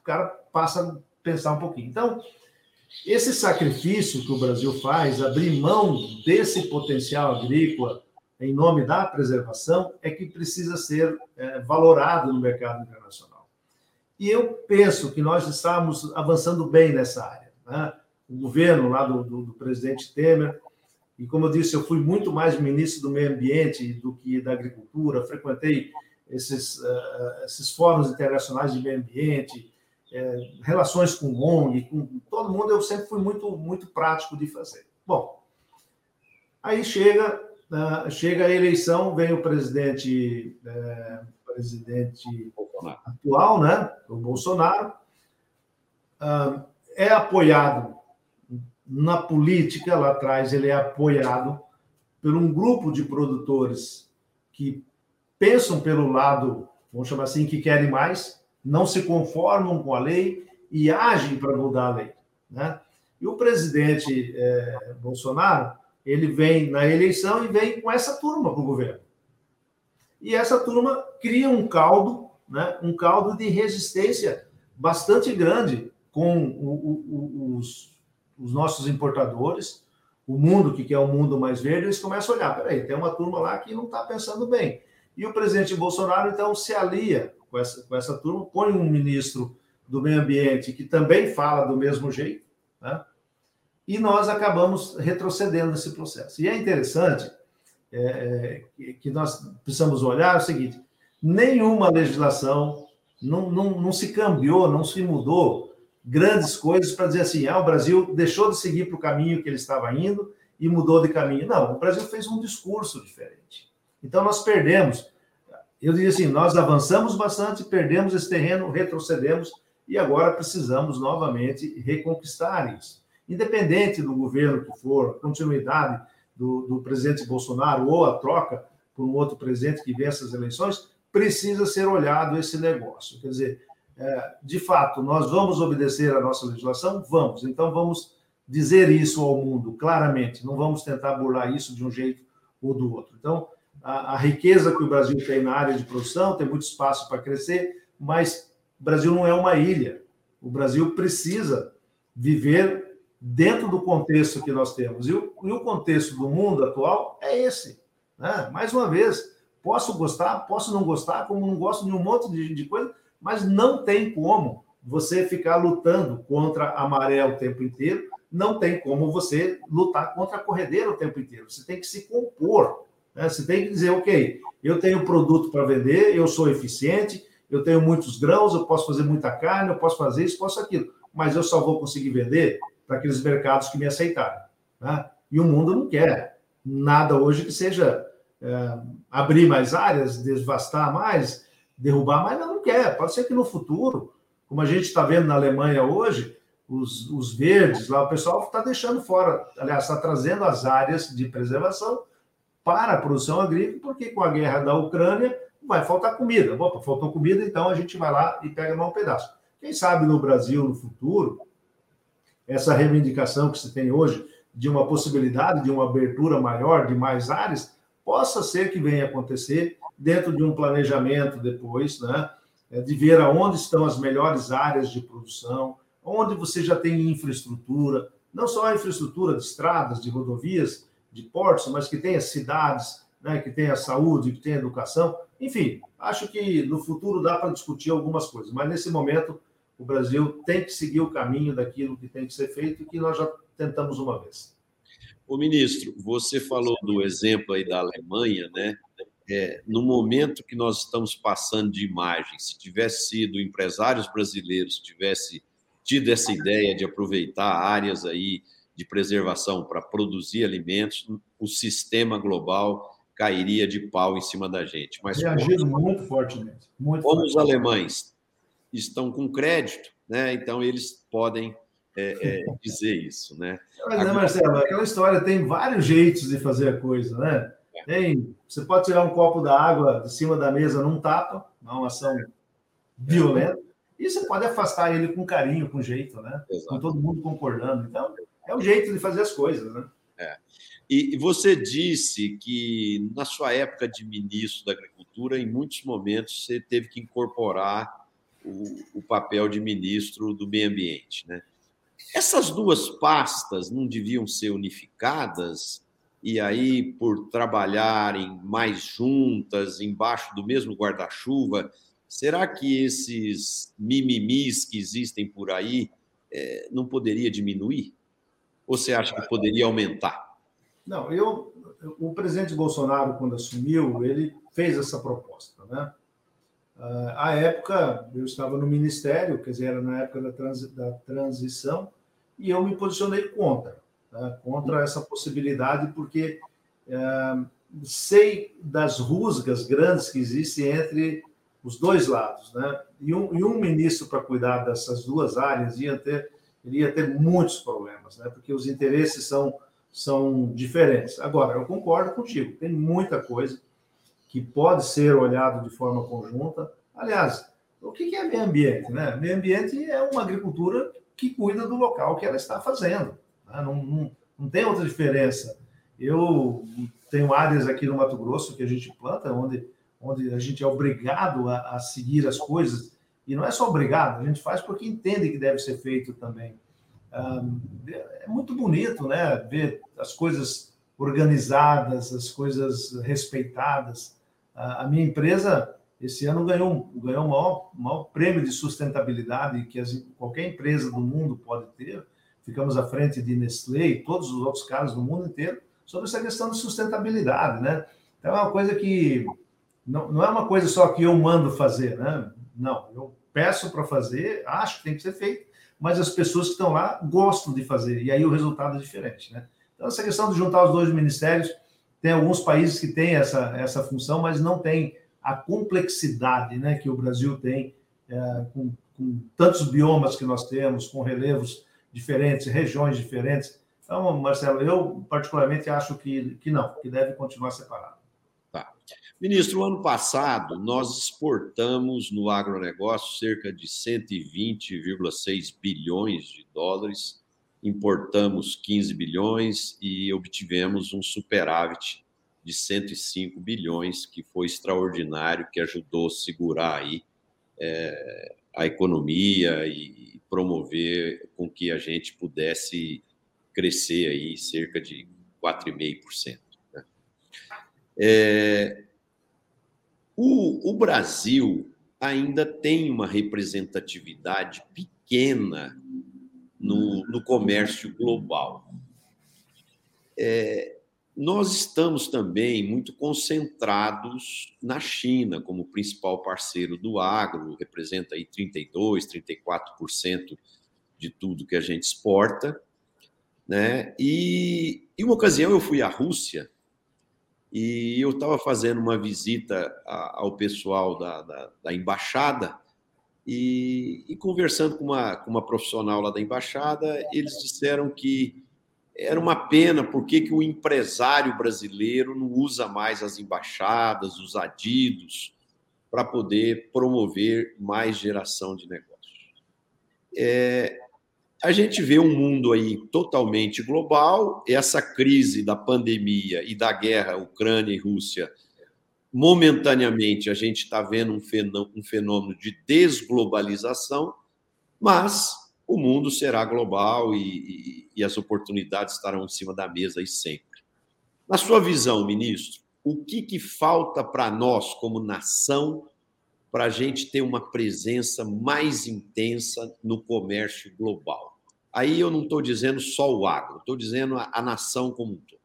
o cara passa a pensar um pouquinho. Então, esse sacrifício que o Brasil faz, abrir mão desse potencial agrícola em nome da preservação, é que precisa ser é, valorado no mercado internacional. E eu penso que nós estamos avançando bem nessa área. Né? O governo lá do, do, do presidente Temer, e como eu disse, eu fui muito mais ministro do meio ambiente do que da agricultura, frequentei esses, uh, esses fóruns internacionais de meio ambiente, é, relações com ONG, com todo mundo, eu sempre fui muito, muito prático de fazer. Bom, aí chega, uh, chega a eleição, vem o presidente, uh, presidente atual, né, o Bolsonaro, uh, é apoiado na política, lá atrás ele é apoiado por um grupo de produtores que pensam pelo lado, vamos chamar assim, que querem mais, não se conformam com a lei e agem para mudar a lei. Né? E o presidente é, Bolsonaro, ele vem na eleição e vem com essa turma para o governo. E essa turma cria um caldo, né, um caldo de resistência bastante grande com o, o, os, os nossos importadores, o mundo que quer um mundo mais verde, eles começam a olhar, peraí, tem uma turma lá que não está pensando bem. E o presidente Bolsonaro, então, se alia com essa, com essa turma, põe um ministro do meio ambiente que também fala do mesmo jeito, né? E nós acabamos retrocedendo nesse processo. E é interessante é, é que nós precisamos olhar o seguinte: nenhuma legislação não, não, não se cambiou, não se mudou grandes coisas para dizer assim, ah, o Brasil deixou de seguir para o caminho que ele estava indo e mudou de caminho. Não, o Brasil fez um discurso diferente. Então nós perdemos eu diria assim: nós avançamos bastante, perdemos esse terreno, retrocedemos e agora precisamos novamente reconquistar isso. Independente do governo que for, continuidade do, do presidente Bolsonaro ou a troca por um outro presidente que vença as eleições, precisa ser olhado esse negócio. Quer dizer, é, de fato, nós vamos obedecer à nossa legislação? Vamos. Então, vamos dizer isso ao mundo claramente, não vamos tentar burlar isso de um jeito ou do outro. Então, a, a, riqueza que o Brasil tem na área de produção, tem muito espaço para crescer, mas o Brasil não é uma ilha. O Brasil precisa viver dentro do contexto que nós temos. E o, e o contexto do mundo atual é esse. Né? Mais uma vez, posso gostar, posso não gostar, como não gosto de um monte de, de coisa, mas não tem como você ficar lutando contra a maré o tempo inteiro, não tem como você lutar contra a corredeira o tempo inteiro. Você tem que se compor. Né? Você tem que dizer, ok, eu tenho produto para vender, eu sou eficiente, eu tenho muitos grãos, eu posso fazer muita carne, eu posso fazer isso, posso aquilo, mas eu só vou conseguir vender para aqueles mercados que me aceitaram. Né? E o mundo não quer nada hoje que seja é, abrir mais áreas, devastar mais, derrubar mais, não quer. Pode ser que no futuro, como a gente está vendo na Alemanha hoje, os, os verdes lá, o pessoal está deixando fora, aliás, está trazendo as áreas de preservação para a produção agrícola, porque com a guerra da Ucrânia vai faltar comida. Opa, faltou comida, então a gente vai lá e pega mais um pedaço. Quem sabe no Brasil, no futuro, essa reivindicação que se tem hoje de uma possibilidade de uma abertura maior de mais áreas, possa ser que venha acontecer dentro de um planejamento depois, né? É, de ver aonde estão as melhores áreas de produção, onde você já tem infraestrutura, não só a infraestrutura de estradas, de rodovias, de portos, mas que tenha cidades, né, que tenha saúde, que tenha educação. Enfim, acho que no futuro dá para discutir algumas coisas, mas nesse momento o Brasil tem que seguir o caminho daquilo que tem que ser feito e que nós já tentamos uma vez. O ministro, você falou do exemplo aí da Alemanha, né? É, no momento que nós estamos passando de imagem, se tivesse sido empresários brasileiros, tivesse tido essa ideia de aproveitar áreas aí de preservação para produzir alimentos, o sistema global cairia de pau em cima da gente. Mas Reagiram como, muito fortemente. Muito como os alemães estão com crédito, né? então eles podem é, é, dizer isso. Né? Mas, né, Marcelo, aquela história tem vários jeitos de fazer a coisa, né? Tem, você pode tirar um copo da água de cima da mesa num tapa, uma ação violenta, e você pode afastar ele com carinho, com jeito, né? Exato. Com todo mundo concordando. Então, é o jeito de fazer as coisas, né? É. E você disse que na sua época de ministro da Agricultura, em muitos momentos você teve que incorporar o, o papel de ministro do Meio Ambiente, né? Essas duas pastas não deviam ser unificadas e aí por trabalharem mais juntas embaixo do mesmo guarda-chuva Será que esses mimimis que existem por aí é, não poderia diminuir? Ou você acha que poderia aumentar? Não, eu, o presidente Bolsonaro, quando assumiu, ele fez essa proposta, né? Uh, à época, eu estava no ministério, quer dizer, era na época da, transi da transição, e eu me posicionei contra, né? contra essa possibilidade, porque uh, sei das rusgas grandes que existem entre os dois lados, né? E um, e um ministro para cuidar dessas duas áreas ia ter, ele ia ter muitos problemas, né? Porque os interesses são são diferentes. Agora, eu concordo contigo, tem muita coisa que pode ser olhado de forma conjunta. Aliás, o que é meio ambiente? Né? Meio ambiente é uma agricultura que cuida do local que ela está fazendo. Né? Não, não, não tem outra diferença. Eu tenho áreas aqui no Mato Grosso que a gente planta, onde onde a gente é obrigado a, a, seguir as coisas, e não é só obrigado, a gente faz porque entende que deve ser feito também. é muito bonito, né? Ver as coisas organizadas, as coisas respeitadas. A minha empresa, esse ano, ganhou, ganhou o maior, maior prêmio de sustentabilidade que as, qualquer empresa do mundo pode ter. Ficamos à frente de Nestlé e todos os outros caras do mundo inteiro sobre essa questão de sustentabilidade, né? Então, é uma coisa que não, não é uma coisa só que eu mando fazer, né? Não, eu peço para fazer, acho que tem que ser feito, mas as pessoas que estão lá gostam de fazer, e aí o resultado é diferente, né? Então, essa questão de juntar os dois ministérios, tem alguns países que têm essa, essa função, mas não tem a complexidade né, que o Brasil tem, é, com, com tantos biomas que nós temos, com relevos diferentes, regiões diferentes. Então, Marcelo, eu particularmente acho que, que não, que deve continuar separado. Ministro, ano passado nós exportamos no agronegócio cerca de 120,6 bilhões de dólares, importamos 15 bilhões e obtivemos um superávit de 105 bilhões, que foi extraordinário, que ajudou a segurar aí é, a economia e promover com que a gente pudesse crescer aí cerca de 4,5%. Né? É, o, o Brasil ainda tem uma representatividade pequena no, no comércio global. É, nós estamos também muito concentrados na China como principal parceiro do agro, representa aí 32, 34% de tudo que a gente exporta, né? E em uma ocasião eu fui à Rússia e eu estava fazendo uma visita ao pessoal da, da, da embaixada e, e, conversando com uma, com uma profissional lá da embaixada, eles disseram que era uma pena porque que o empresário brasileiro não usa mais as embaixadas, os adidos, para poder promover mais geração de negócios. É, a gente vê um mundo aí totalmente global, essa crise da pandemia e da guerra Ucrânia e Rússia, momentaneamente a gente está vendo um fenômeno de desglobalização, mas o mundo será global e, e, e as oportunidades estarão em cima da mesa aí sempre. Na sua visão, ministro, o que, que falta para nós como nação para a gente ter uma presença mais intensa no comércio global? Aí eu não estou dizendo só o agro, estou dizendo a, a, nação como um todo.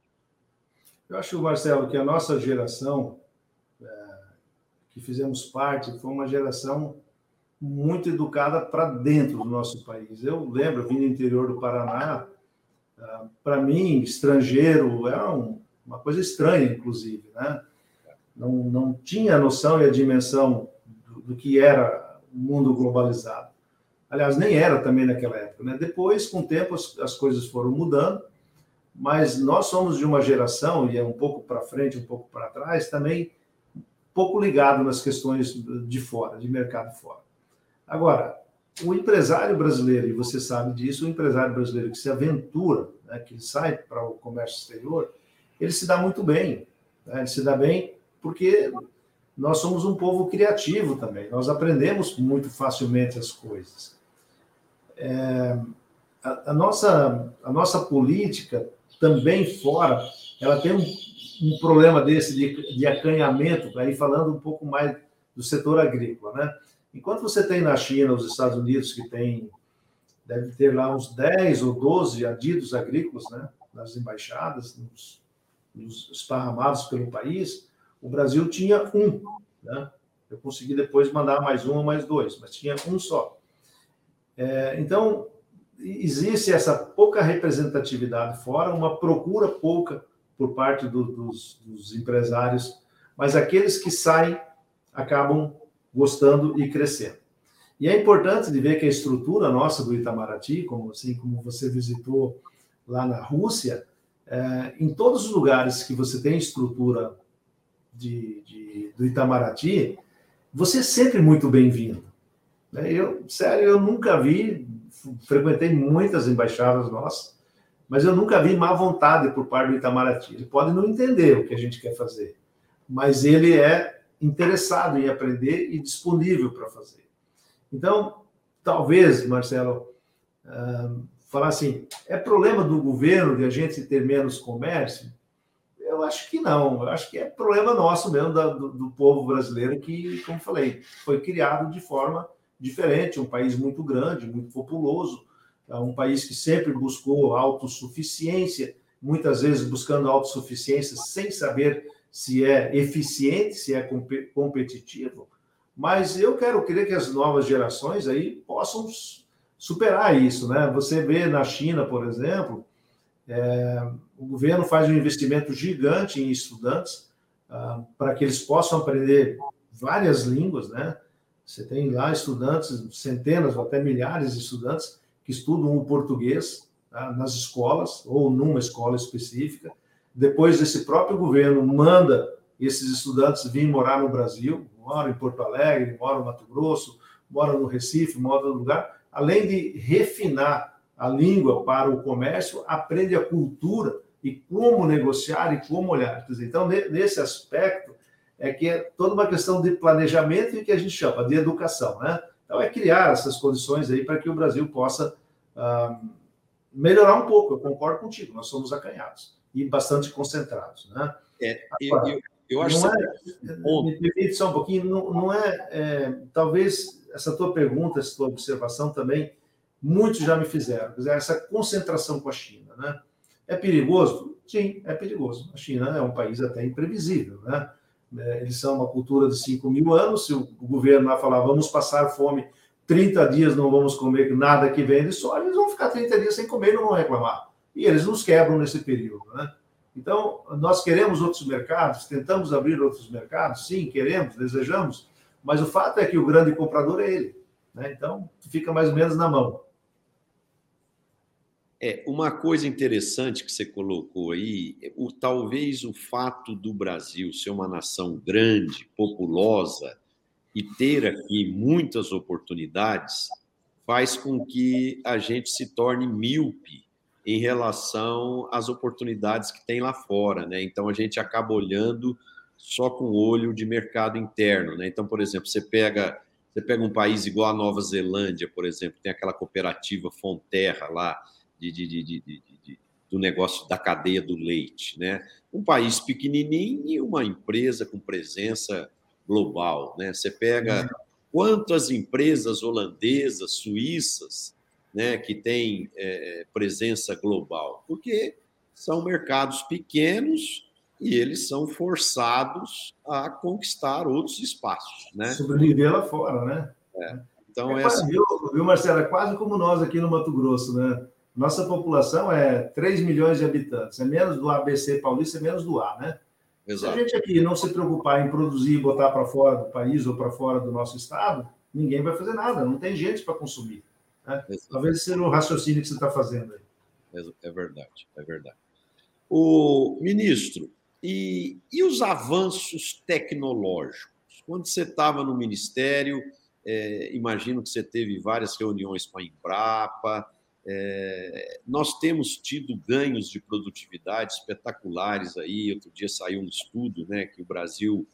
Eu acho, Marcelo, que a nossa geração, que fizemos parte, foi uma geração muito educada para dentro do nosso país. Eu lembro, vim do interior do Paraná, é, para mim, estrangeiro era um, uma coisa estranha, inclusive, né? Não, não tinha a noção e a dimensão do, do que era o mundo globalizado. Aliás, nem era também naquela época. Né? Depois, com o tempo, as, as coisas foram mudando, mas nós somos de uma geração, e é um pouco para frente, um pouco para trás, também pouco ligado nas questões de fora, de mercado fora. Agora, o empresário brasileiro, e você sabe disso, o empresário brasileiro que se aventura, né, que sai para o comércio exterior, ele se dá muito bem. Né? Ele se dá bem porque nós somos um povo criativo também, nós aprendemos muito facilmente as coisas é, a, a, nossa, a nossa política também fora, ela tem um, um problema desse de, de acanhamento, aí falando um pouco mais do setor agrícola, né? Enquanto você tem na China, os Estados Unidos, que tem, deve ter lá uns 10 ou 12 adidos agrícolas, né? Nas embaixadas, nos, nos esparramados pelo país, o Brasil tinha um, né? Eu consegui depois mandar mais um ou mais dois, mas tinha um só. É, então, existe essa pouca representatividade fora, uma procura pouca por parte do, dos, dos empresários, mas aqueles que saem acabam gostando e crescendo. E é importante de ver que a estrutura nossa do Itamaraty, como assim como você visitou lá na Rússia, é, em todos os lugares que você tem estrutura de, de do Itamaraty, você é sempre muito bem-vindo. Eu, sério, eu nunca vi, frequentei muitas embaixadas nossas, mas eu nunca vi má vontade por parte do Itamaraty. Ele pode não entender o que a gente quer fazer, mas ele é interessado em aprender e disponível para fazer. Então, talvez, Marcelo, uh, falar assim, é problema do governo de a gente ter menos comércio? Eu acho que não. Eu acho que é problema nosso mesmo, do, do povo brasileiro, que, como falei, foi criado de forma diferente, um país muito grande, muito populoso, é um país que sempre buscou autossuficiência, muitas vezes buscando autossuficiência sem saber se é eficiente, se é competitivo. Mas eu quero crer que as novas gerações aí possam superar isso, né? Você vê na China, por exemplo, é, o governo faz um investimento gigante em estudantes ah, para que eles possam aprender várias línguas, né? Você tem lá estudantes, centenas ou até milhares de estudantes que estudam o português tá, nas escolas ou numa escola específica. Depois, esse próprio governo manda esses estudantes vir morar no Brasil, moram em Porto Alegre, moram no Mato Grosso, moram no Recife, moram no lugar. Além de refinar a língua para o comércio, aprende a cultura e como negociar e como olhar. Então, nesse aspecto, é que é toda uma questão de planejamento e que a gente chama de educação, né? Então, é criar essas condições aí para que o Brasil possa ah, melhorar um pouco. Eu concordo contigo, nós somos acanhados e bastante concentrados, né? É, Agora, eu, eu, acho não é, me permite só um pouquinho, não, não é, é, talvez essa tua pergunta, essa tua observação também, muitos já me fizeram, essa concentração com a China, né? É perigoso? Sim, é perigoso. A China é um país até imprevisível, né? É, eles são uma cultura de 5 mil anos. Se o governo lá falar vamos passar fome 30 dias, não vamos comer nada que vem de soja, eles vão ficar 30 dias sem comer e não vão reclamar. E eles nos quebram nesse período. Né? Então, nós queremos outros mercados, tentamos abrir outros mercados, sim, queremos, desejamos, mas o fato é que o grande comprador é ele. Né? Então, fica mais ou menos na mão. É, uma coisa interessante que você colocou aí, o, talvez o fato do Brasil ser uma nação grande, populosa e ter aqui muitas oportunidades, faz com que a gente se torne míope em relação às oportunidades que tem lá fora, né? Então a gente acaba olhando só com o olho de mercado interno, né? Então, por exemplo, você pega você pega um país igual a Nova Zelândia, por exemplo, tem aquela cooperativa Fonterra lá, de, de, de, do negócio da cadeia do leite. Né? Um país pequenininho e uma empresa com presença global. Né? Você pega quantas empresas holandesas, suíças, né, que têm é, presença global? Porque são mercados pequenos e eles são forçados a conquistar outros espaços. Né? Sobreviver lá fora, né? É. Então, é, é viu, viu, Marcelo? É quase como nós aqui no Mato Grosso, né? Nossa população é 3 milhões de habitantes, é menos do ABC paulista, é menos do A, né? Exato. Se a gente aqui não se preocupar em produzir e botar para fora do país ou para fora do nosso estado, ninguém vai fazer nada, não tem gente para consumir. Né? Talvez seja o raciocínio que você está fazendo aí. É verdade, é verdade. O ministro, e, e os avanços tecnológicos? Quando você estava no ministério, é, imagino que você teve várias reuniões com a Embrapa, é, nós temos tido ganhos de produtividade espetaculares aí. Outro dia saiu um estudo né, que o Brasil,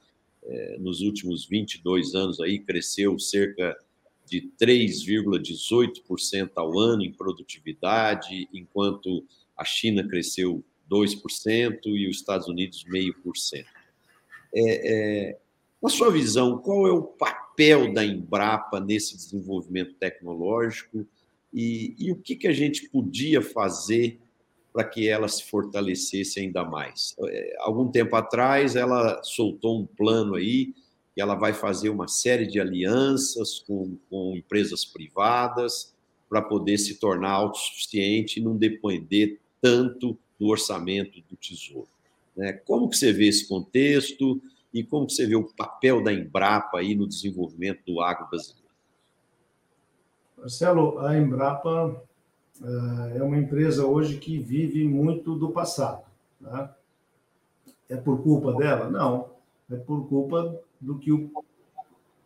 é, nos últimos 22 anos, aí, cresceu cerca de 3,18% ao ano em produtividade, enquanto a China cresceu 2% e os Estados Unidos 0,5%. É, é, Na sua visão, qual é o papel da Embrapa nesse desenvolvimento tecnológico e, e o que, que a gente podia fazer para que ela se fortalecesse ainda mais? É, algum tempo atrás, ela soltou um plano aí e ela vai fazer uma série de alianças com, com empresas privadas para poder se tornar autossuficiente e não depender tanto do orçamento do Tesouro. Né? Como que você vê esse contexto e como que você vê o papel da Embrapa aí no desenvolvimento do agro brasileiro? Marcelo, a Embrapa eh, é uma empresa hoje que vive muito do passado. Né? É por culpa dela? Não. É por culpa do que o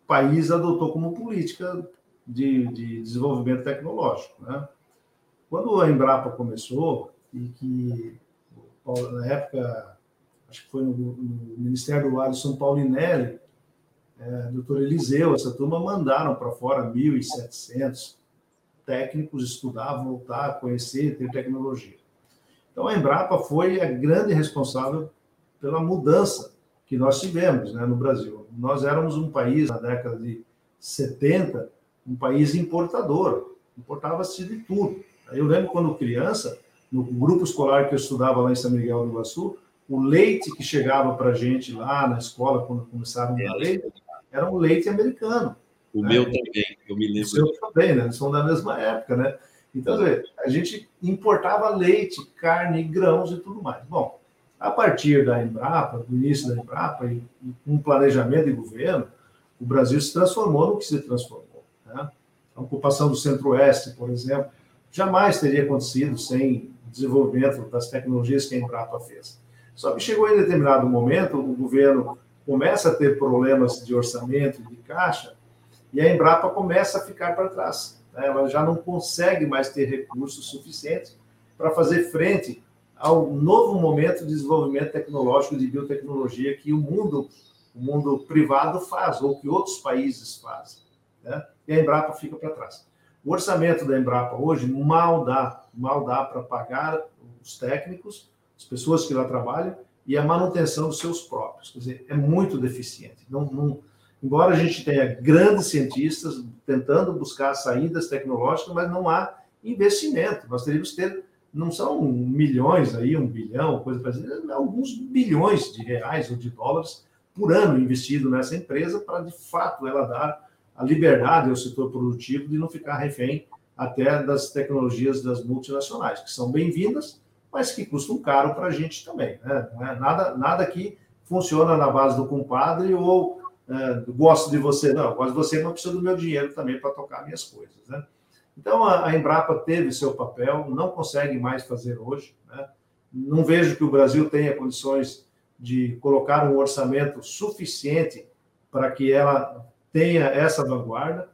país adotou como política de, de desenvolvimento tecnológico. Né? Quando a Embrapa começou, e que na época, acho que foi no, no Ministério do Alisson Paulinelli, é, doutor Eliseu, essa turma mandaram para fora 1.700 técnicos estudar, voltar, conhecer, ter tecnologia. Então, a Embrapa foi a grande responsável pela mudança que nós tivemos né, no Brasil. Nós éramos um país, na década de 70, um país importador, importava-se de tudo. Eu lembro quando criança, no grupo escolar que eu estudava lá em São Miguel do Iguaçu, o leite que chegava para a gente lá na escola, quando começaram a dar leite, era um leite americano. O né? meu também, eu me lembro. O seu também, né? São da mesma época, né? Então, a gente importava leite, carne, grãos e tudo mais. Bom, a partir da Embrapa, do início da Embrapa, e com um planejamento de governo, o Brasil se transformou no que se transformou. Né? A ocupação do Centro-Oeste, por exemplo, jamais teria acontecido sem o desenvolvimento das tecnologias que a Embrapa fez. Só que chegou em determinado momento, o governo começa a ter problemas de orçamento, de caixa, e a Embrapa começa a ficar para trás. Né? Ela já não consegue mais ter recursos suficientes para fazer frente ao novo momento de desenvolvimento tecnológico de biotecnologia que o mundo, o mundo privado faz, ou que outros países fazem. Né? E a Embrapa fica para trás. O orçamento da Embrapa hoje mal dá, mal dá para pagar os técnicos, as pessoas que lá trabalham, e a manutenção dos seus próprios. Quer dizer, é muito deficiente. Não, não, embora a gente tenha grandes cientistas tentando buscar saídas tecnológicas, mas não há investimento. Nós teríamos que ter, não são milhões aí, um bilhão, coisa parecida, alguns bilhões de reais ou de dólares por ano investido nessa empresa para, de fato, ela dar a liberdade ao setor produtivo de não ficar refém até das tecnologias das multinacionais, que são bem-vindas, mas que custam caro para a gente também. Né? É nada, nada que funciona na base do compadre ou é, gosto de você, não, gosto de você, mas preciso do meu dinheiro também para tocar minhas coisas. Né? Então, a, a, Embrapa teve seu papel, não consegue mais fazer hoje. Né? Não vejo que o Brasil tenha condições de colocar um orçamento suficiente para que ela tenha essa vanguarda.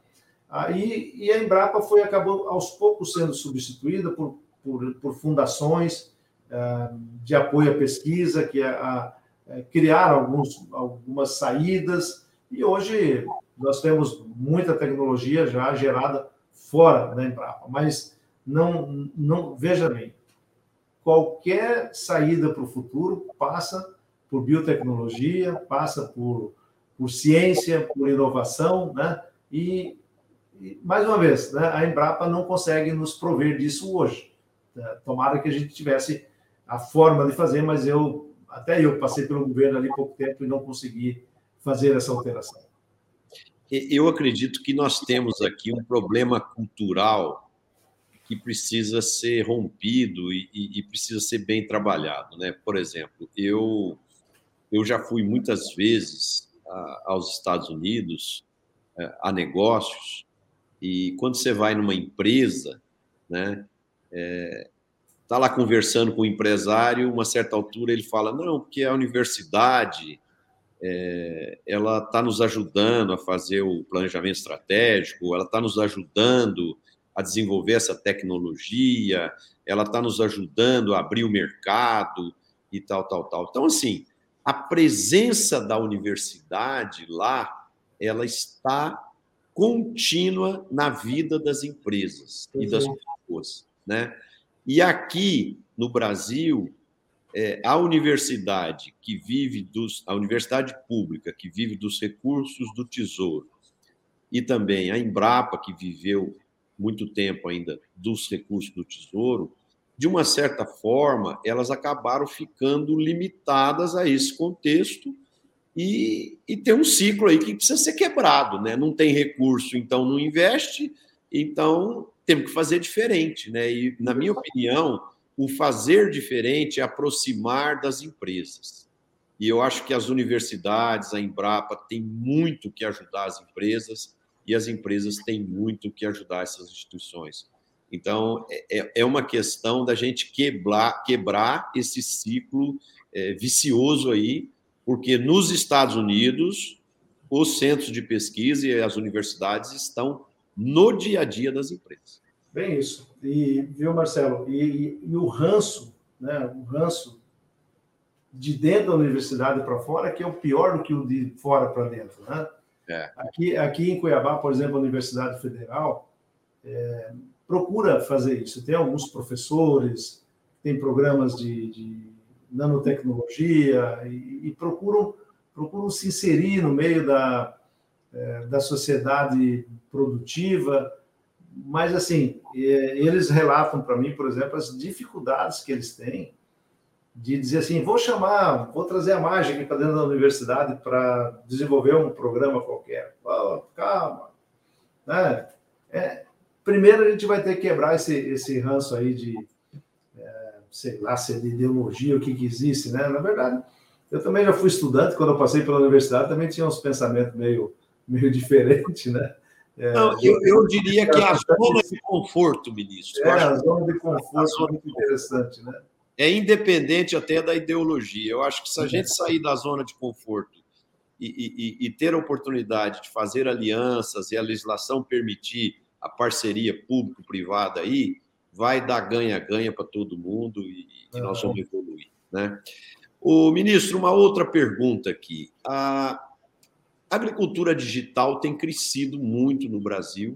Aí, e a Embrapa foi acabou aos poucos sendo substituída por por, por fundações de apoio à pesquisa, que a, a, criaram alguns, algumas saídas, e hoje nós temos muita tecnologia já gerada fora da Embrapa, mas não, não veja bem, qualquer saída para o futuro passa por biotecnologia, passa por, por ciência, por inovação, né? E, e mais uma vez, né, a Embrapa não consegue nos prover disso hoje. É, tomara que a gente tivesse a forma de fazer, mas eu até eu passei pelo governo ali pouco tempo e não consegui fazer essa alteração. Eu acredito que nós temos aqui um problema cultural que precisa ser rompido e, e, e precisa ser bem trabalhado, né? Por exemplo, eu eu já fui muitas vezes a, aos Estados Unidos é, a negócios e quando você vai numa empresa, né? é, tá lá conversando com o empresário, uma certa altura ele fala, não, porque a universidade é, ela está nos ajudando a fazer o planejamento estratégico, ela está nos ajudando a desenvolver essa tecnologia, ela está nos ajudando a abrir o mercado e tal, tal, tal. Então, assim, a presença da universidade lá, ela está contínua na vida das empresas e das pessoas né? E aqui no Brasil, é, a universidade que vive dos, a universidade pública que vive dos recursos do tesouro e também a Embrapa que viveu muito tempo ainda dos recursos do tesouro, de uma certa forma elas acabaram ficando limitadas a esse contexto e, e tem um ciclo aí que precisa ser quebrado, né? Não tem recurso, então não investe, então temos que fazer diferente, né? E na minha opinião o fazer diferente é aproximar das empresas. E eu acho que as universidades, a Embrapa, tem muito que ajudar as empresas e as empresas têm muito que ajudar essas instituições. Então, é, é, é uma questão da gente quebrar, quebrar esse ciclo é, vicioso aí, porque nos Estados Unidos, os centros de pesquisa e as universidades estão no dia a dia das empresas. Bem isso. E, viu, Marcelo? E, e, e o ranço, né? O ranço de dentro da universidade para fora, que é o pior do que o de fora para dentro, né? É. Aqui, aqui em Cuiabá, por exemplo, a Universidade Federal é, procura fazer isso. Tem alguns professores, tem programas de, de nanotecnologia e, e, procuram, procuram se inserir no meio da, é, da sociedade produtiva mas, assim, eles relatam para mim, por exemplo, as dificuldades que eles têm de dizer assim: vou chamar, vou trazer a mágica para dentro da universidade para desenvolver um programa qualquer. Oh, calma. Né? É, primeiro, a gente vai ter que quebrar esse, esse ranço aí de, é, sei lá, se é de ideologia, o que, que existe, né? Na verdade, eu também já fui estudante, quando eu passei pela universidade, também tinha uns pensamentos meio, meio diferentes, né? É, Não, eu, eu, diria que é a zona de conforto, ministro. É, a zona de conforto é muito interessante, né? É independente até da ideologia. Eu acho que se a gente sair da zona de conforto e, e, e ter a oportunidade de fazer alianças e a legislação permitir a parceria público-privada aí, vai dar ganha-ganha para todo mundo e, e nós vamos evoluir. Né? O ministro, uma outra pergunta aqui. A, a agricultura digital tem crescido muito no Brasil.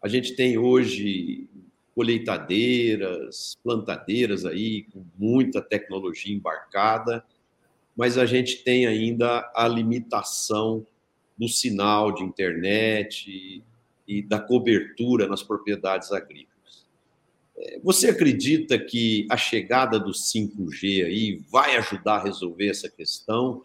A gente tem hoje colheitadeiras, plantadeiras aí com muita tecnologia embarcada, mas a gente tem ainda a limitação do sinal de internet e da cobertura nas propriedades agrícolas. É, você acredita que a chegada do 5G aí vai ajudar a resolver essa questão?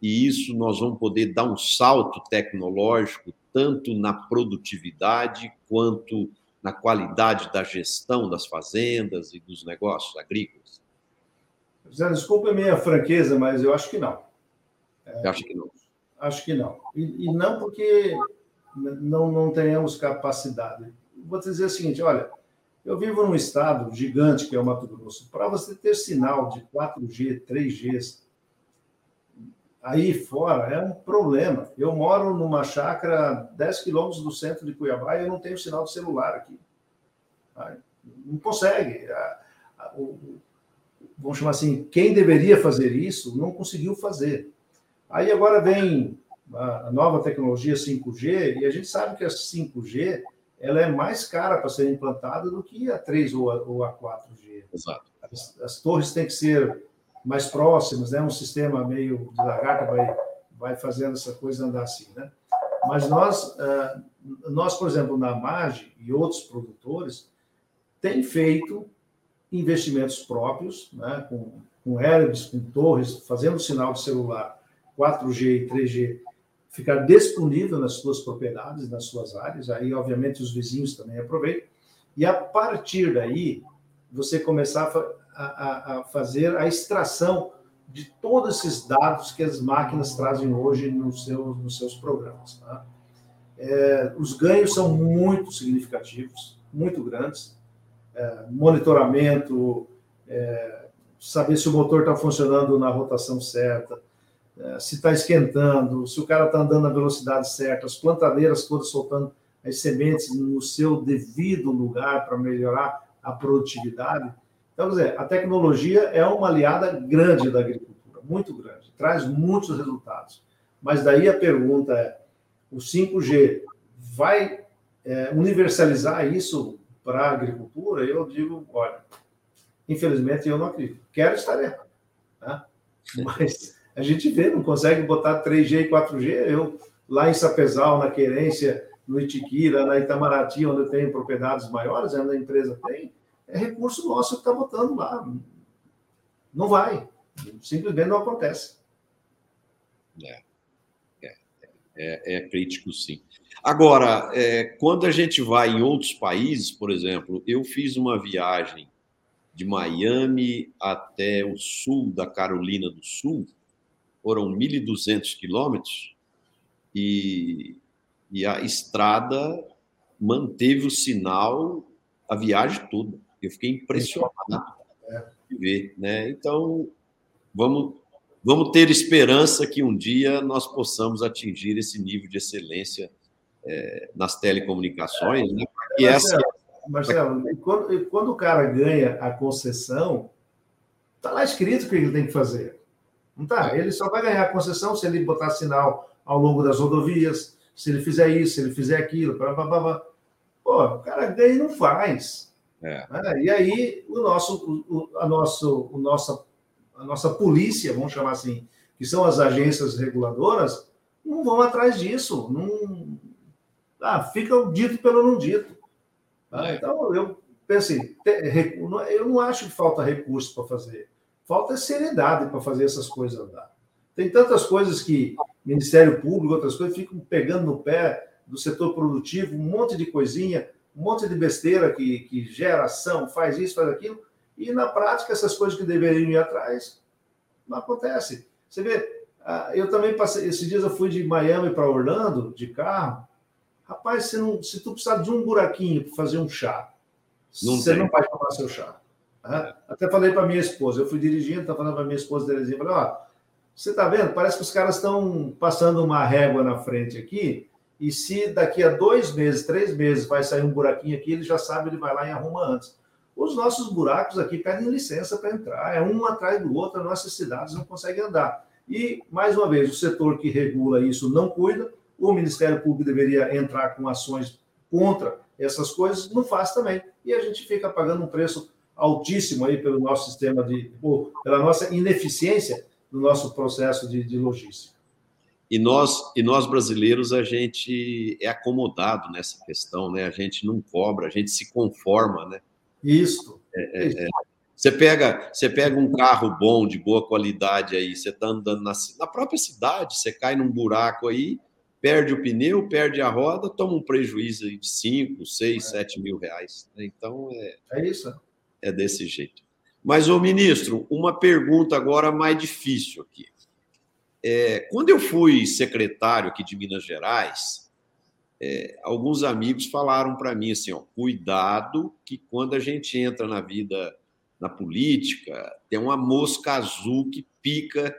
E isso nós vamos poder dar um salto tecnológico tanto na produtividade quanto na qualidade da gestão das fazendas e dos negócios agrícolas? Zé, desculpa a minha franqueza, mas eu acho que não. É, acho que não. Acho que não. E, e, não porque não, não tenhamos capacidade. Vou te dizer o seguinte: olha, eu vivo num estado gigante que é o Mato Grosso. Para você ter sinal de 4G, 3G, aí fora é um problema. Eu moro numa chácara 10 quilômetros do centro de Cuiabá e eu não tenho sinal de celular aqui. Não consegue. Vamos chamar assim, quem deveria fazer isso não conseguiu fazer. Aí agora vem a nova tecnologia 5G e a gente sabe que a 5G ela é mais cara para ser implantada do que a 3 ou a, ou a 4G. Exato. As, as torres têm que ser mais próximas, né? Um sistema meio de lagarta vai, vai fazendo essa coisa andar assim, né? Mas nós, ah, nós, por exemplo, na MAGE e outros produtores, tem feito investimentos próprios, né? Com, com hélices, com torres, fazendo sinal de celular 4G e 3G ficar disponível nas suas propriedades, nas suas áreas. Aí, obviamente, os vizinhos também aproveitam. E a partir daí, você começar a a, a, fazer a extração de todos esses dados que as máquinas trazem hoje nos seus, nos seus programas. Tá? É, os ganhos são muito significativos, muito grandes. É, monitoramento, é, saber se o motor está funcionando na rotação certa, é, se está esquentando, se o cara está andando na velocidade certa, as plantadeiras todas soltando as sementes no seu devido lugar para melhorar a produtividade. Então, quer dizer, a tecnologia é uma aliada grande da agricultura, muito grande, traz muitos resultados. Mas daí a pergunta é: o 5G vai é, universalizar isso para a agricultura? Eu digo, olha, infelizmente eu não acredito. Quero estar errado, Né? Mas a gente vê, não consegue botar 3G e 4G. Eu, lá em Sapezal, na Querência, no Itiquira, na Itamaraty, onde eu tenho propriedades maiores, onde a empresa tem, é recurso nosso que está botando lá. Não vai. Simplesmente não acontece. É, é, é, é crítico, sim. Agora, é, quando a gente vai em outros países, por exemplo, eu fiz uma viagem de Miami até o sul da Carolina do Sul, foram 1.200 quilômetros, e, e a estrada manteve o sinal a viagem toda. Eu fiquei impressionado de ver. Né? Então, vamos, vamos ter esperança que um dia nós possamos atingir esse nível de excelência é, nas telecomunicações, né? Porque essa Marcelo, quando, quando o cara ganha a concessão, está lá escrito o que ele tem que fazer. Não tá? Ele só vai ganhar a concessão se ele botar sinal ao longo das rodovias, se ele fizer isso, se ele fizer aquilo, blá, blá, blá, Pô, o cara ganha e não faz. É. Né? E aí o nosso, o, a, nosso, o nossa, a nossa polícia, vamos chamar assim, que são as agências reguladoras, não vão atrás disso. Não, ah, fica o dito pelo não dito. Ah, então, eu pensei, eu não acho que falta recurso para fazer. Falta seriedade para fazer essas coisas andar. Tem tantas coisas que Ministério Público, outras coisas, ficam pegando no pé do setor produtivo, um monte de coisinha, um monte de besteira que, que gera ação, faz isso, faz aquilo, e na prática essas coisas que deveriam ir atrás não acontece. Você vê, ah, eu também passei, esses dias eu fui de Miami para Orlando de carro, Rapaz, se, não, se tu precisar de um buraquinho para fazer um chá, não você tem. não vai tomar seu chá. Até falei para minha esposa, eu fui dirigindo, tá falando para minha esposa Terezinha, falei, ó, você tá vendo? Parece que os caras estão passando uma régua na frente aqui, e se daqui a dois meses, três meses vai sair um buraquinho aqui, ele já sabe, ele vai lá e arruma antes. Os nossos buracos aqui pedem licença para entrar, é um atrás do outro, as nossas cidades não conseguem andar. E, mais uma vez, o setor que regula isso não cuida, o Ministério Público deveria entrar com ações contra essas coisas, não faz também. E a gente fica pagando um preço altíssimo aí pelo nosso sistema de, pela nossa ineficiência no nosso processo de, de logística. E nós, e nós brasileiros, a gente é acomodado nessa questão, né? A gente não cobra, a gente se conforma, né? Isso. É, é, é. Você pega, você pega um carro bom, de boa qualidade aí, você está andando na, na própria cidade, você cai num buraco aí, perde o pneu, perde a roda, toma um prejuízo de 5, 6, 7 mil reais. Né? Então, é, é isso. É desse jeito. Mas, ô ministro, uma pergunta agora mais difícil aqui. É, quando eu fui secretário aqui de Minas Gerais, é, alguns amigos falaram para mim assim: ó, cuidado, que quando a gente entra na vida, na política, tem uma mosca azul que pica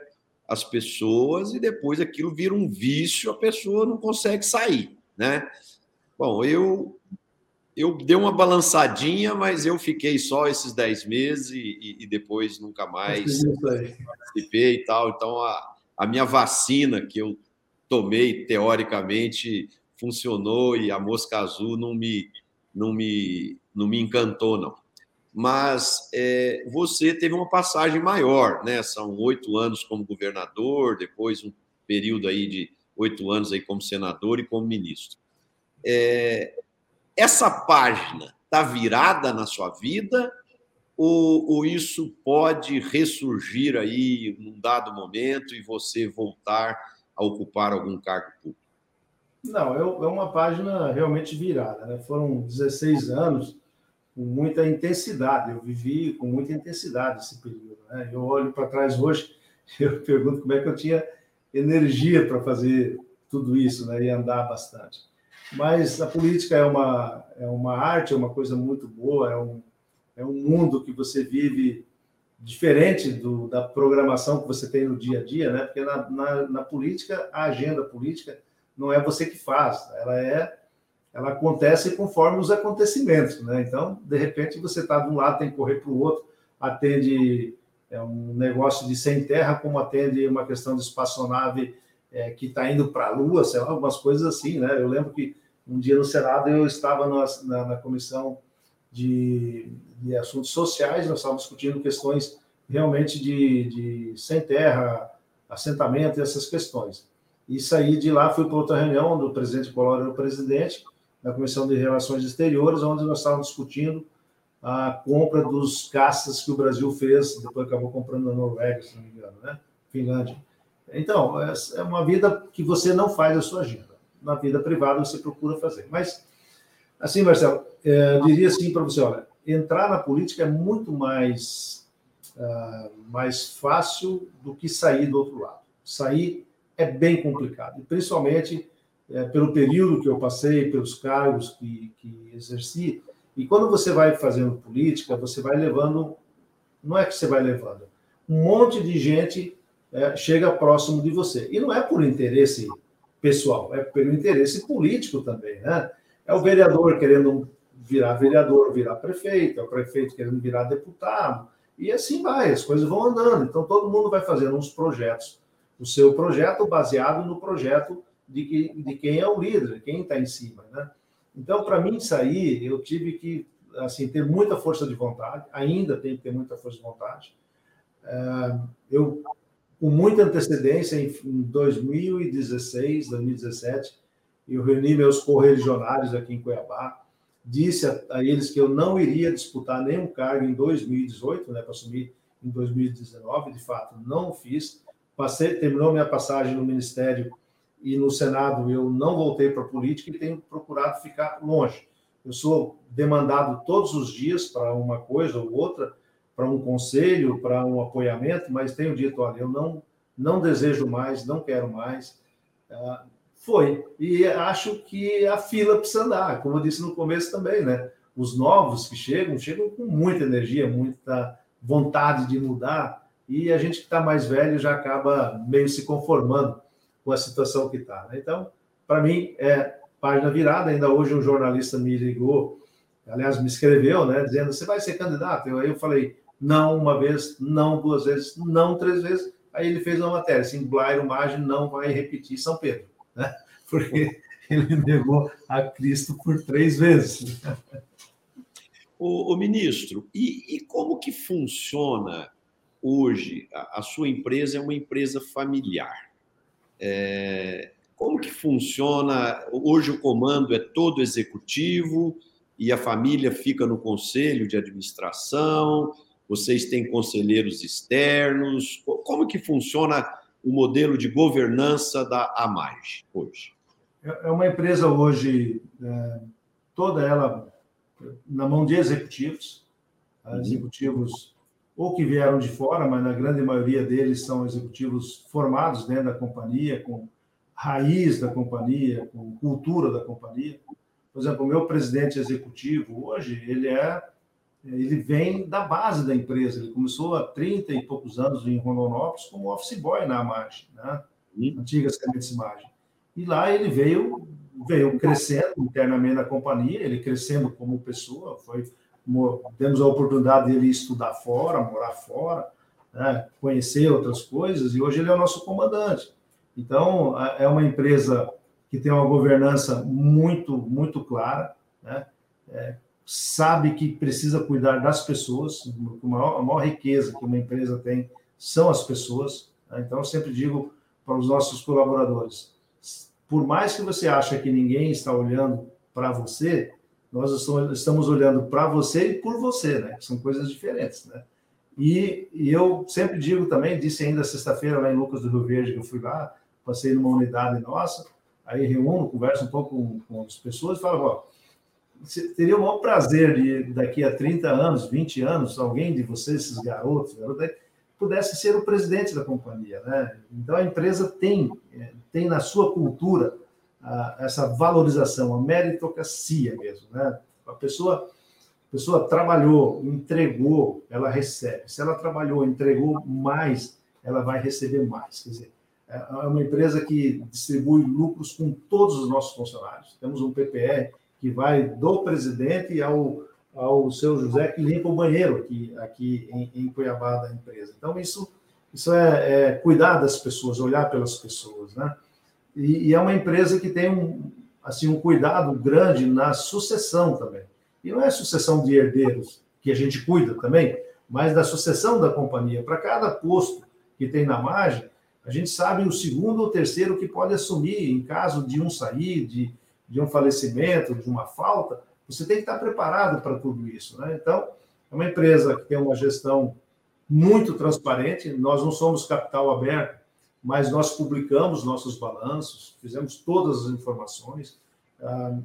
as pessoas e depois aquilo vira um vício, a pessoa não consegue sair, né? Bom, eu eu dei uma balançadinha, mas eu fiquei só esses 10 meses e, e depois nunca mais participei e tal. Então, a, a minha vacina que eu tomei, teoricamente, funcionou e a mosca azul não me, não me, não me encantou, não mas é, você teve uma passagem maior, né? São oito anos como governador, depois um período aí de oito anos aí como senador e como ministro. É, essa página está virada na sua vida ou, ou, isso pode ressurgir aí num dado momento e você voltar a ocupar algum cargo público? Não, é, é uma página realmente virada, né? Foram 16 anos com muita intensidade. Eu vivi com muita intensidade esse período. Né? Eu olho para trás hoje, eu pergunto como é que eu tinha energia para fazer tudo isso né? e andar bastante. Mas a política é uma, é uma arte, é uma coisa muito boa, é um, é um mundo que você vive diferente do, da programação que você tem no dia a dia, né? Porque na, na, na política, a agenda política não é você que faz, ela é ela acontece conforme os acontecimentos, né? Então, de repente, você está de um lado, tem que correr para o outro, atende é, um negócio de sem terra, como atende uma questão de espaçonave é, que está indo para a Lua, sei lá, algumas coisas assim, né? Eu lembro que um dia no Senado eu estava na, na, na comissão de, de, assuntos sociais, nós estávamos discutindo questões realmente de, de sem terra, assentamento e essas questões. E saí de lá, fui para outra reunião onde o presidente Collor era o presidente, da Comissão de Relações Exteriores, onde nós estávamos discutindo a compra dos caças que o Brasil fez, depois acabou comprando na Noruega, se não me engano, né? Finlândia. Então, é uma vida que você não faz a sua agenda. Na vida privada você procura fazer. Mas, assim, Marcelo, eu diria assim para você, olha, entrar na política é muito mais, uh, mais fácil do que sair do outro lado. Sair é bem complicado, principalmente é, pelo período que eu passei, pelos cargos que, que exerci. E quando você vai fazendo política, você vai levando, não é que você vai levando, um monte de gente é, chega próximo de você. E não é por interesse pessoal, é pelo interesse político também, né? É o vereador querendo virar vereador, virar prefeito, é o prefeito querendo virar deputado, e assim vai, as coisas vão andando. Então todo mundo vai fazendo uns projetos, o seu projeto baseado no projeto de, que, de quem é o líder, quem está em cima, né? Então, para mim sair, eu tive que assim ter muita força de vontade, ainda tenho que ter muita força de vontade. É, eu, com muita antecedência, em 2016, 2017, eu reuni meus correligionários aqui em Cuiabá, disse a, a, eles que eu não iria disputar nenhum cargo em 2018, né, para assumir em 2019, de fato, não fiz. Passei, terminou minha passagem no Ministério e no Senado eu não voltei para a política e tenho procurado ficar longe. Eu sou demandado todos os dias para uma coisa ou outra, para um conselho, para um apoiamento, mas tenho dito, olha, eu não, não desejo mais, não quero mais. Ah, foi. E acho que a fila precisa andar, como eu disse no começo também, né? Os novos que chegam, chegam com muita energia, muita vontade de mudar, e a gente que está mais velho já acaba meio se conformando com a situação que está. Né? Então, para mim, é página virada. Ainda hoje um jornalista me ligou, aliás, me escreveu, né, dizendo: você vai ser candidato? Eu, aí eu falei: não uma vez, não duas vezes, não três vezes. Aí ele fez uma matéria, assim, Blairo Maggi não vai repetir São Pedro, né? porque ele negou a Cristo por três vezes. O, ministro, e, e, como que funciona hoje? A, a sua empresa é uma empresa familiar. É, como que funciona? Hoje o comando é todo executivo e a família fica no conselho de administração. Vocês têm conselheiros externos. Como que funciona o modelo de governança da AMAG hoje? É, é uma empresa hoje é, toda ela na mão de executivos, uhum. executivos ou que vieram de fora, mas na grande maioria deles são executivos formados dentro da companhia, com raiz da companhia, com cultura da companhia. Por exemplo, o meu presidente executivo hoje, ele é ele vem da base da empresa. Ele começou há 30 e poucos anos em Rondonópolis como office boy na Amage, né? antiga Sementes Imagem. E lá ele veio veio crescendo internamente na companhia, ele crescendo como pessoa, foi temos a oportunidade dele estudar fora, morar fora, né, conhecer outras coisas, e hoje ele é o nosso comandante. Então, é uma empresa que tem uma governança muito, muito clara, né, é, sabe que precisa cuidar das pessoas, a maior, a maior riqueza que uma empresa tem são as pessoas. Né, então, eu sempre digo para os nossos colaboradores, por mais que você ache que ninguém está olhando para você, nós estamos olhando para você e por você, né? São coisas diferentes, né? E, e eu sempre digo também, disse ainda sexta-feira lá em Lucas do Rio Verde, que eu fui lá, passei numa unidade nossa, aí reúno, converso um pouco com, com as pessoas e falo, ó, teria o maior prazer de, daqui a 30 anos, 20 anos, alguém de vocês, esses garotos, garotos pudesse ser o presidente da companhia, né? Então a empresa tem, tem na sua cultura a, essa valorização, a meritocracia mesmo, né? A pessoa, a pessoa trabalhou, entregou, ela recebe. Se ela trabalhou, entregou mais, ela vai receber mais. Quer dizer, é, é uma empresa que distribui lucros com todos os nossos funcionários. Temos um PPR que vai do presidente ao, ao seu José que limpa o banheiro aqui, aqui em, em Cuiabá da empresa. Então, isso, isso é, é cuidar das pessoas, olhar pelas pessoas, né? E, e, é uma empresa que tem um, assim, um cuidado grande na sucessão também. E não é sucessão de herdeiros que a gente cuida também, mas da sucessão da companhia. Para cada posto que tem na margem, a gente sabe o segundo ou terceiro que pode assumir em caso de um sair, de, de um falecimento, de uma falta. Você tem que estar preparado para tudo isso. Né? Então, é uma empresa que tem uma gestão muito transparente. Nós não somos capital aberto, mas nós publicamos nossos balanços, fizemos todas as informações.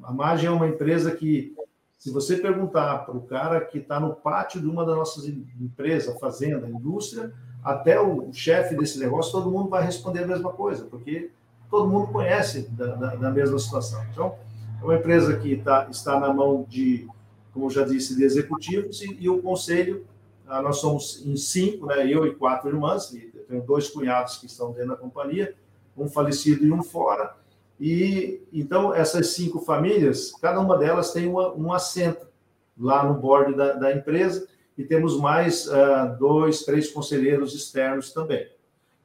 A Margem é uma empresa que, se você perguntar para o cara que está no pátio de uma das nossas empresas, fazenda, indústria, até o chefe desse negócio, todo mundo vai responder a mesma coisa, porque todo mundo conhece da, da, da mesma situação. Então, é uma empresa que tá, está na mão de, como já disse, de executivos e, e o conselho, ah, nós somos em cinco, né, eu e quatro irmãs, e tenho dois cunhados que estão dentro da companhia, um falecido e um fora, e então essas cinco famílias, cada uma delas tem uma, um assento lá no board da, da empresa e temos mais uh, dois, três conselheiros externos também.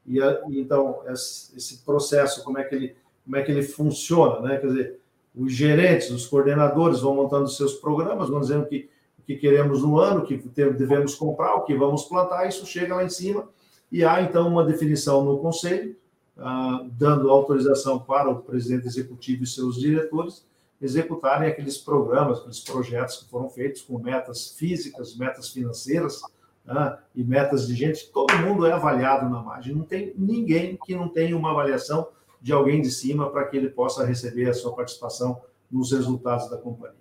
E então esse processo como é que ele como é que ele funciona, né? Quer dizer, os gerentes, os coordenadores vão montando seus programas, vão dizendo que que queremos no ano, que devemos comprar, o que vamos plantar, isso chega lá em cima e há então uma definição no conselho ah, dando autorização para o presidente executivo e seus diretores executarem aqueles programas, aqueles projetos que foram feitos com metas físicas, metas financeiras né, e metas de gente. Todo mundo é avaliado na margem. Não tem ninguém que não tenha uma avaliação de alguém de cima para que ele possa receber a sua participação nos resultados da companhia.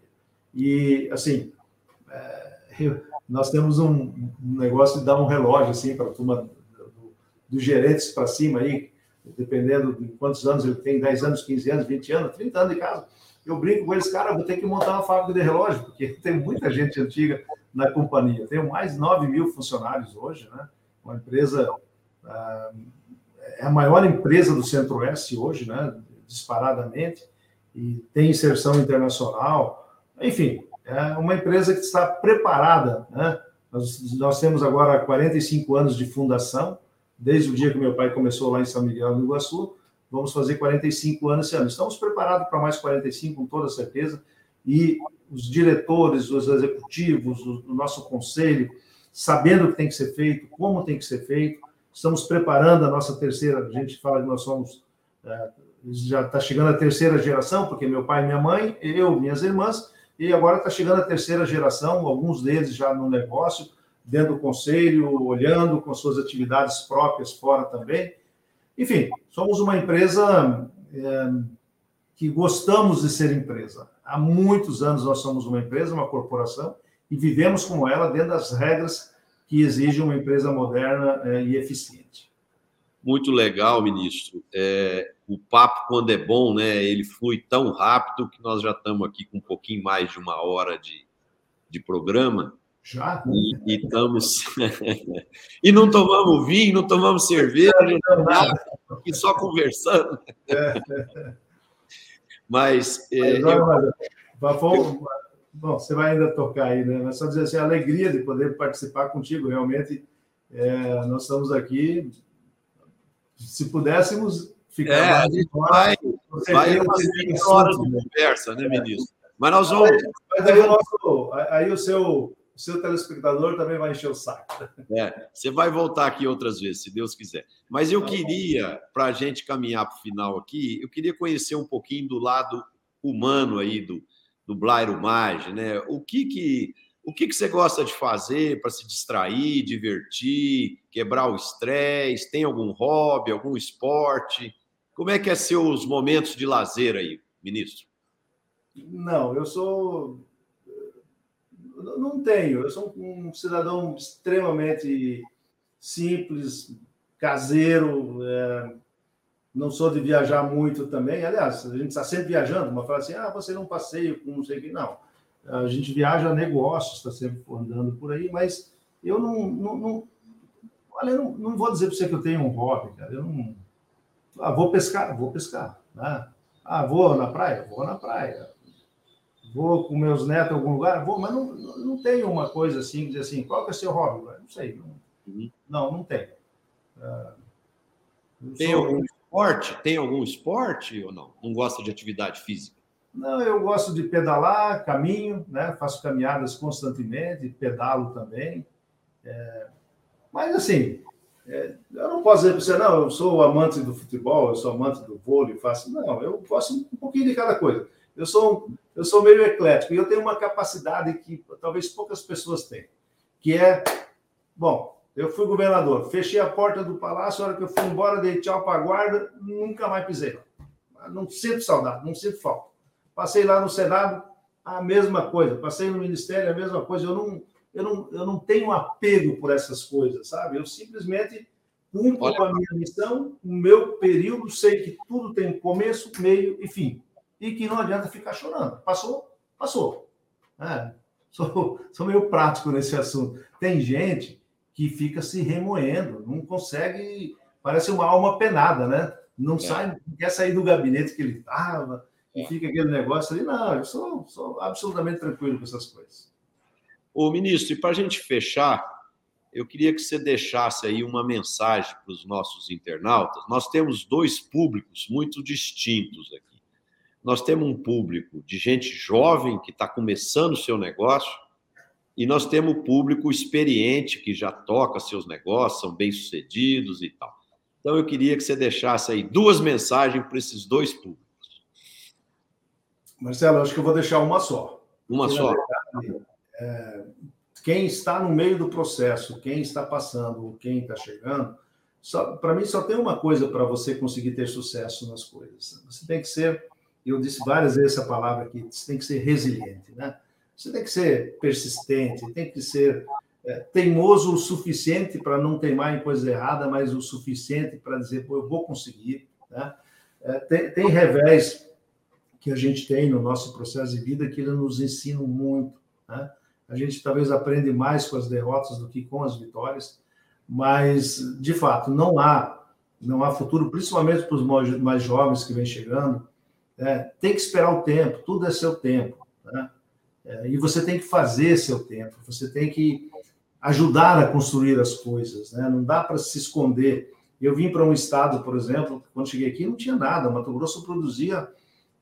E, assim, é, nós temos um, um, negócio de dar um relógio assim para a turma dos gerentes para cima aí, dependendo de quantos anos ele tem, 10 anos, 15 anos, 20 anos, 30 anos de casa. Eu brinco com eles, cara, vou ter que montar uma fábrica de relógio, porque tem muita gente antiga na companhia. Tenho mais de 9 mil funcionários hoje, né? Uma empresa, ah, é a maior empresa do Centro-Oeste hoje, né? Disparadamente, e tem inserção internacional. Enfim, é uma empresa que está preparada, né? Nós, nós temos agora 45 anos de fundação, desde o dia que meu pai começou lá em São Miguel do Iguaçu. Vamos fazer 45 anos esse ano. Estamos preparados para mais 45, com toda certeza. E os diretores, os executivos, o nosso conselho, sabendo o que tem que ser feito, como tem que ser feito. Estamos preparando a nossa terceira. A gente fala que nós somos. É, já está chegando a terceira geração, porque meu pai minha mãe, eu, minhas irmãs, e agora está chegando a terceira geração, alguns deles já no negócio dentro do conselho, olhando com suas atividades próprias fora também. Enfim, somos uma empresa é, que gostamos de ser empresa. Há muitos anos nós somos uma empresa, uma corporação, e vivemos como ela dentro das regras que exigem uma empresa moderna é, e eficiente. Muito legal, ministro. É, o papo, quando é bom, né, ele flui tão rápido que nós já estamos aqui com um pouquinho mais de uma hora de, de programa. Já? E, e estamos. e não tomamos vinho, não tomamos cerveja, não nada, e só conversando. Mas. É, eu... Bom, você vai ainda tocar aí, né? Mas só dizer assim, a alegria de poder participar contigo, realmente. É, nós estamos aqui. Se pudéssemos ficar. É, a gente vai, vai umas 20 horas de conversa, né, ministro? Mas nós vamos. Mas aí o, nosso, aí o seu seu telespectador também vai encher o saco. É, você vai voltar aqui outras vezes, se Deus quiser. Mas eu tá queria, para a gente caminhar para o final aqui, eu queria conhecer um pouquinho do lado humano aí do, do Blairo Mage, né? O que que o que, que você gosta de fazer para se distrair, divertir, quebrar o estresse? Tem algum hobby, algum esporte? Como é que é seus momentos de lazer aí, ministro? Não, eu sou não tenho. Eu sou um cidadão extremamente simples, caseiro. É, não sou de viajar muito também. Aliás, a gente está sempre viajando. Uma fala assim: ah, você não passeio com não sei o que. Não. A gente viaja a negócios, está sempre andando por aí, mas eu não. não, não olha, não, não vou dizer para você que eu tenho um hobby, cara. Eu não. Ah, vou pescar, vou pescar. Né? Ah, vou na praia? Vou na praia vou com meus netos em algum lugar? Vou, mas não, não tenho uma coisa assim, dizer assim, qual que é o seu hobby? Não sei. Não, uhum. não, não tem. Uh, tem sou... algum esporte? Tem algum esporte ou não? Não gosta de atividade física? Não, eu gosto de pedalar, caminho, né? Faço caminhadas constantemente, pedalo também. É, mas, assim, é, eu não posso dizer para você, não, eu sou amante do futebol, eu sou amante do vôlei, faço. Não, eu gosto um pouquinho de cada coisa. Eu sou, eu sou meio eclético e eu tenho uma capacidade que talvez poucas pessoas têm, que é, bom, eu fui governador, fechei a porta do palácio, a hora que eu fui embora, dei tchau para a guarda, nunca mais pisei lá. Não sinto saudade, não sinto falta. Passei lá no Senado, a mesma coisa. Passei no Ministério, a mesma coisa. Eu não, eu não, eu não tenho apego por essas coisas, sabe? Eu simplesmente cumpro Olha. com a minha missão, o meu período, sei que tudo tem começo, meio e fim. E que não adianta ficar chorando. Passou? Passou. É, sou, sou meio prático nesse assunto. Tem gente que fica se remoendo, não consegue, parece uma alma penada, né? Não é. sai, não quer sair do gabinete que ele estava, e é. fica aquele negócio ali. Não, eu sou, sou absolutamente tranquilo com essas coisas. Ô, ministro, e para a gente fechar, eu queria que você deixasse aí uma mensagem para os nossos internautas. Nós temos dois públicos muito distintos aqui. Nós temos um público de gente jovem que está começando o seu negócio, e nós temos público experiente que já toca seus negócios, são bem-sucedidos e tal. Então, eu queria que você deixasse aí duas mensagens para esses dois públicos. Marcelo, acho que eu vou deixar uma só. Uma Porque, só. Verdade, é, quem está no meio do processo, quem está passando, quem está chegando, para mim só tem uma coisa para você conseguir ter sucesso nas coisas. Você tem que ser, eu disse várias vezes essa palavra aqui, você tem que ser resiliente, né? Você tem que ser persistente, tem que ser é, teimoso o suficiente para não teimar em coisa errada, mas o suficiente para dizer, pô, eu vou conseguir, né? É, tem, tem revés que a gente tem no nosso processo de vida que ele nos ensina muito, né? A gente talvez aprende mais com as derrotas do que com as vitórias, mas de fato não há não há futuro, principalmente para os mais jovens que vêm chegando. É, tem que esperar o tempo, tudo é seu tempo, né? é, e você tem que fazer seu tempo, você tem que ajudar a construir as coisas, né? Não dá para se esconder. Eu vim para um estado, por exemplo, quando cheguei aqui não tinha nada. Mato Grosso produzia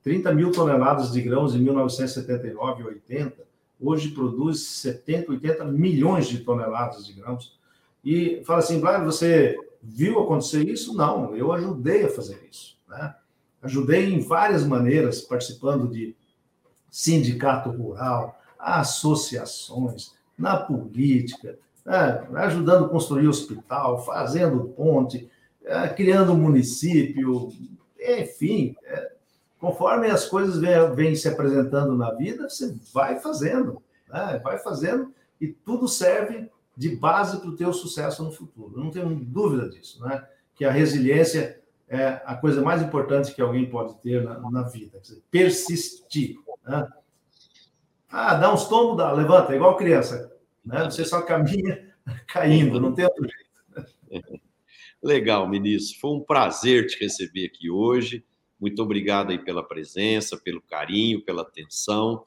30 mil toneladas de grãos em 1979 e 80 hoje produz 70, 80 milhões de toneladas de grãos. E fala assim, Vlad, você viu acontecer isso? Não, eu ajudei a fazer isso. Né? Ajudei em várias maneiras, participando de sindicato rural, associações, na política, né? ajudando a construir hospital, fazendo ponte, é, criando município, enfim, é, conforme as coisas vêm, se apresentando na vida, você vai fazendo, né? vai fazendo, e tudo serve de base para o teu sucesso no futuro. Não tenho dúvida disso, né? Que a resiliência é a coisa mais importante que alguém pode ter na, na vida. Dizer, persistir. Né? Ah, dá uns tombos, dá, levanta, igual criança. Né? Você só caminha caindo, não tem outro jeito. Legal, ministro. Foi um prazer te receber aqui hoje. Muito obrigado aí pela presença, pelo carinho, pela atenção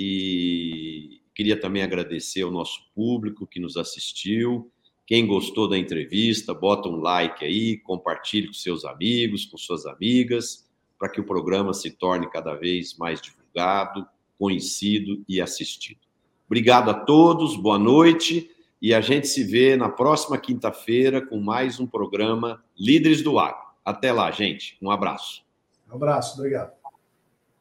e queria também agradecer ao nosso público que nos assistiu. Quem gostou da entrevista, bota um like aí, compartilhe com seus amigos, com suas amigas, para que o programa se torne cada vez mais divulgado, conhecido e assistido. Obrigado a todos, boa noite e a gente se vê na próxima quinta-feira com mais um programa Líderes do Agro. Até lá, gente. Um abraço. Um abraço, obrigado.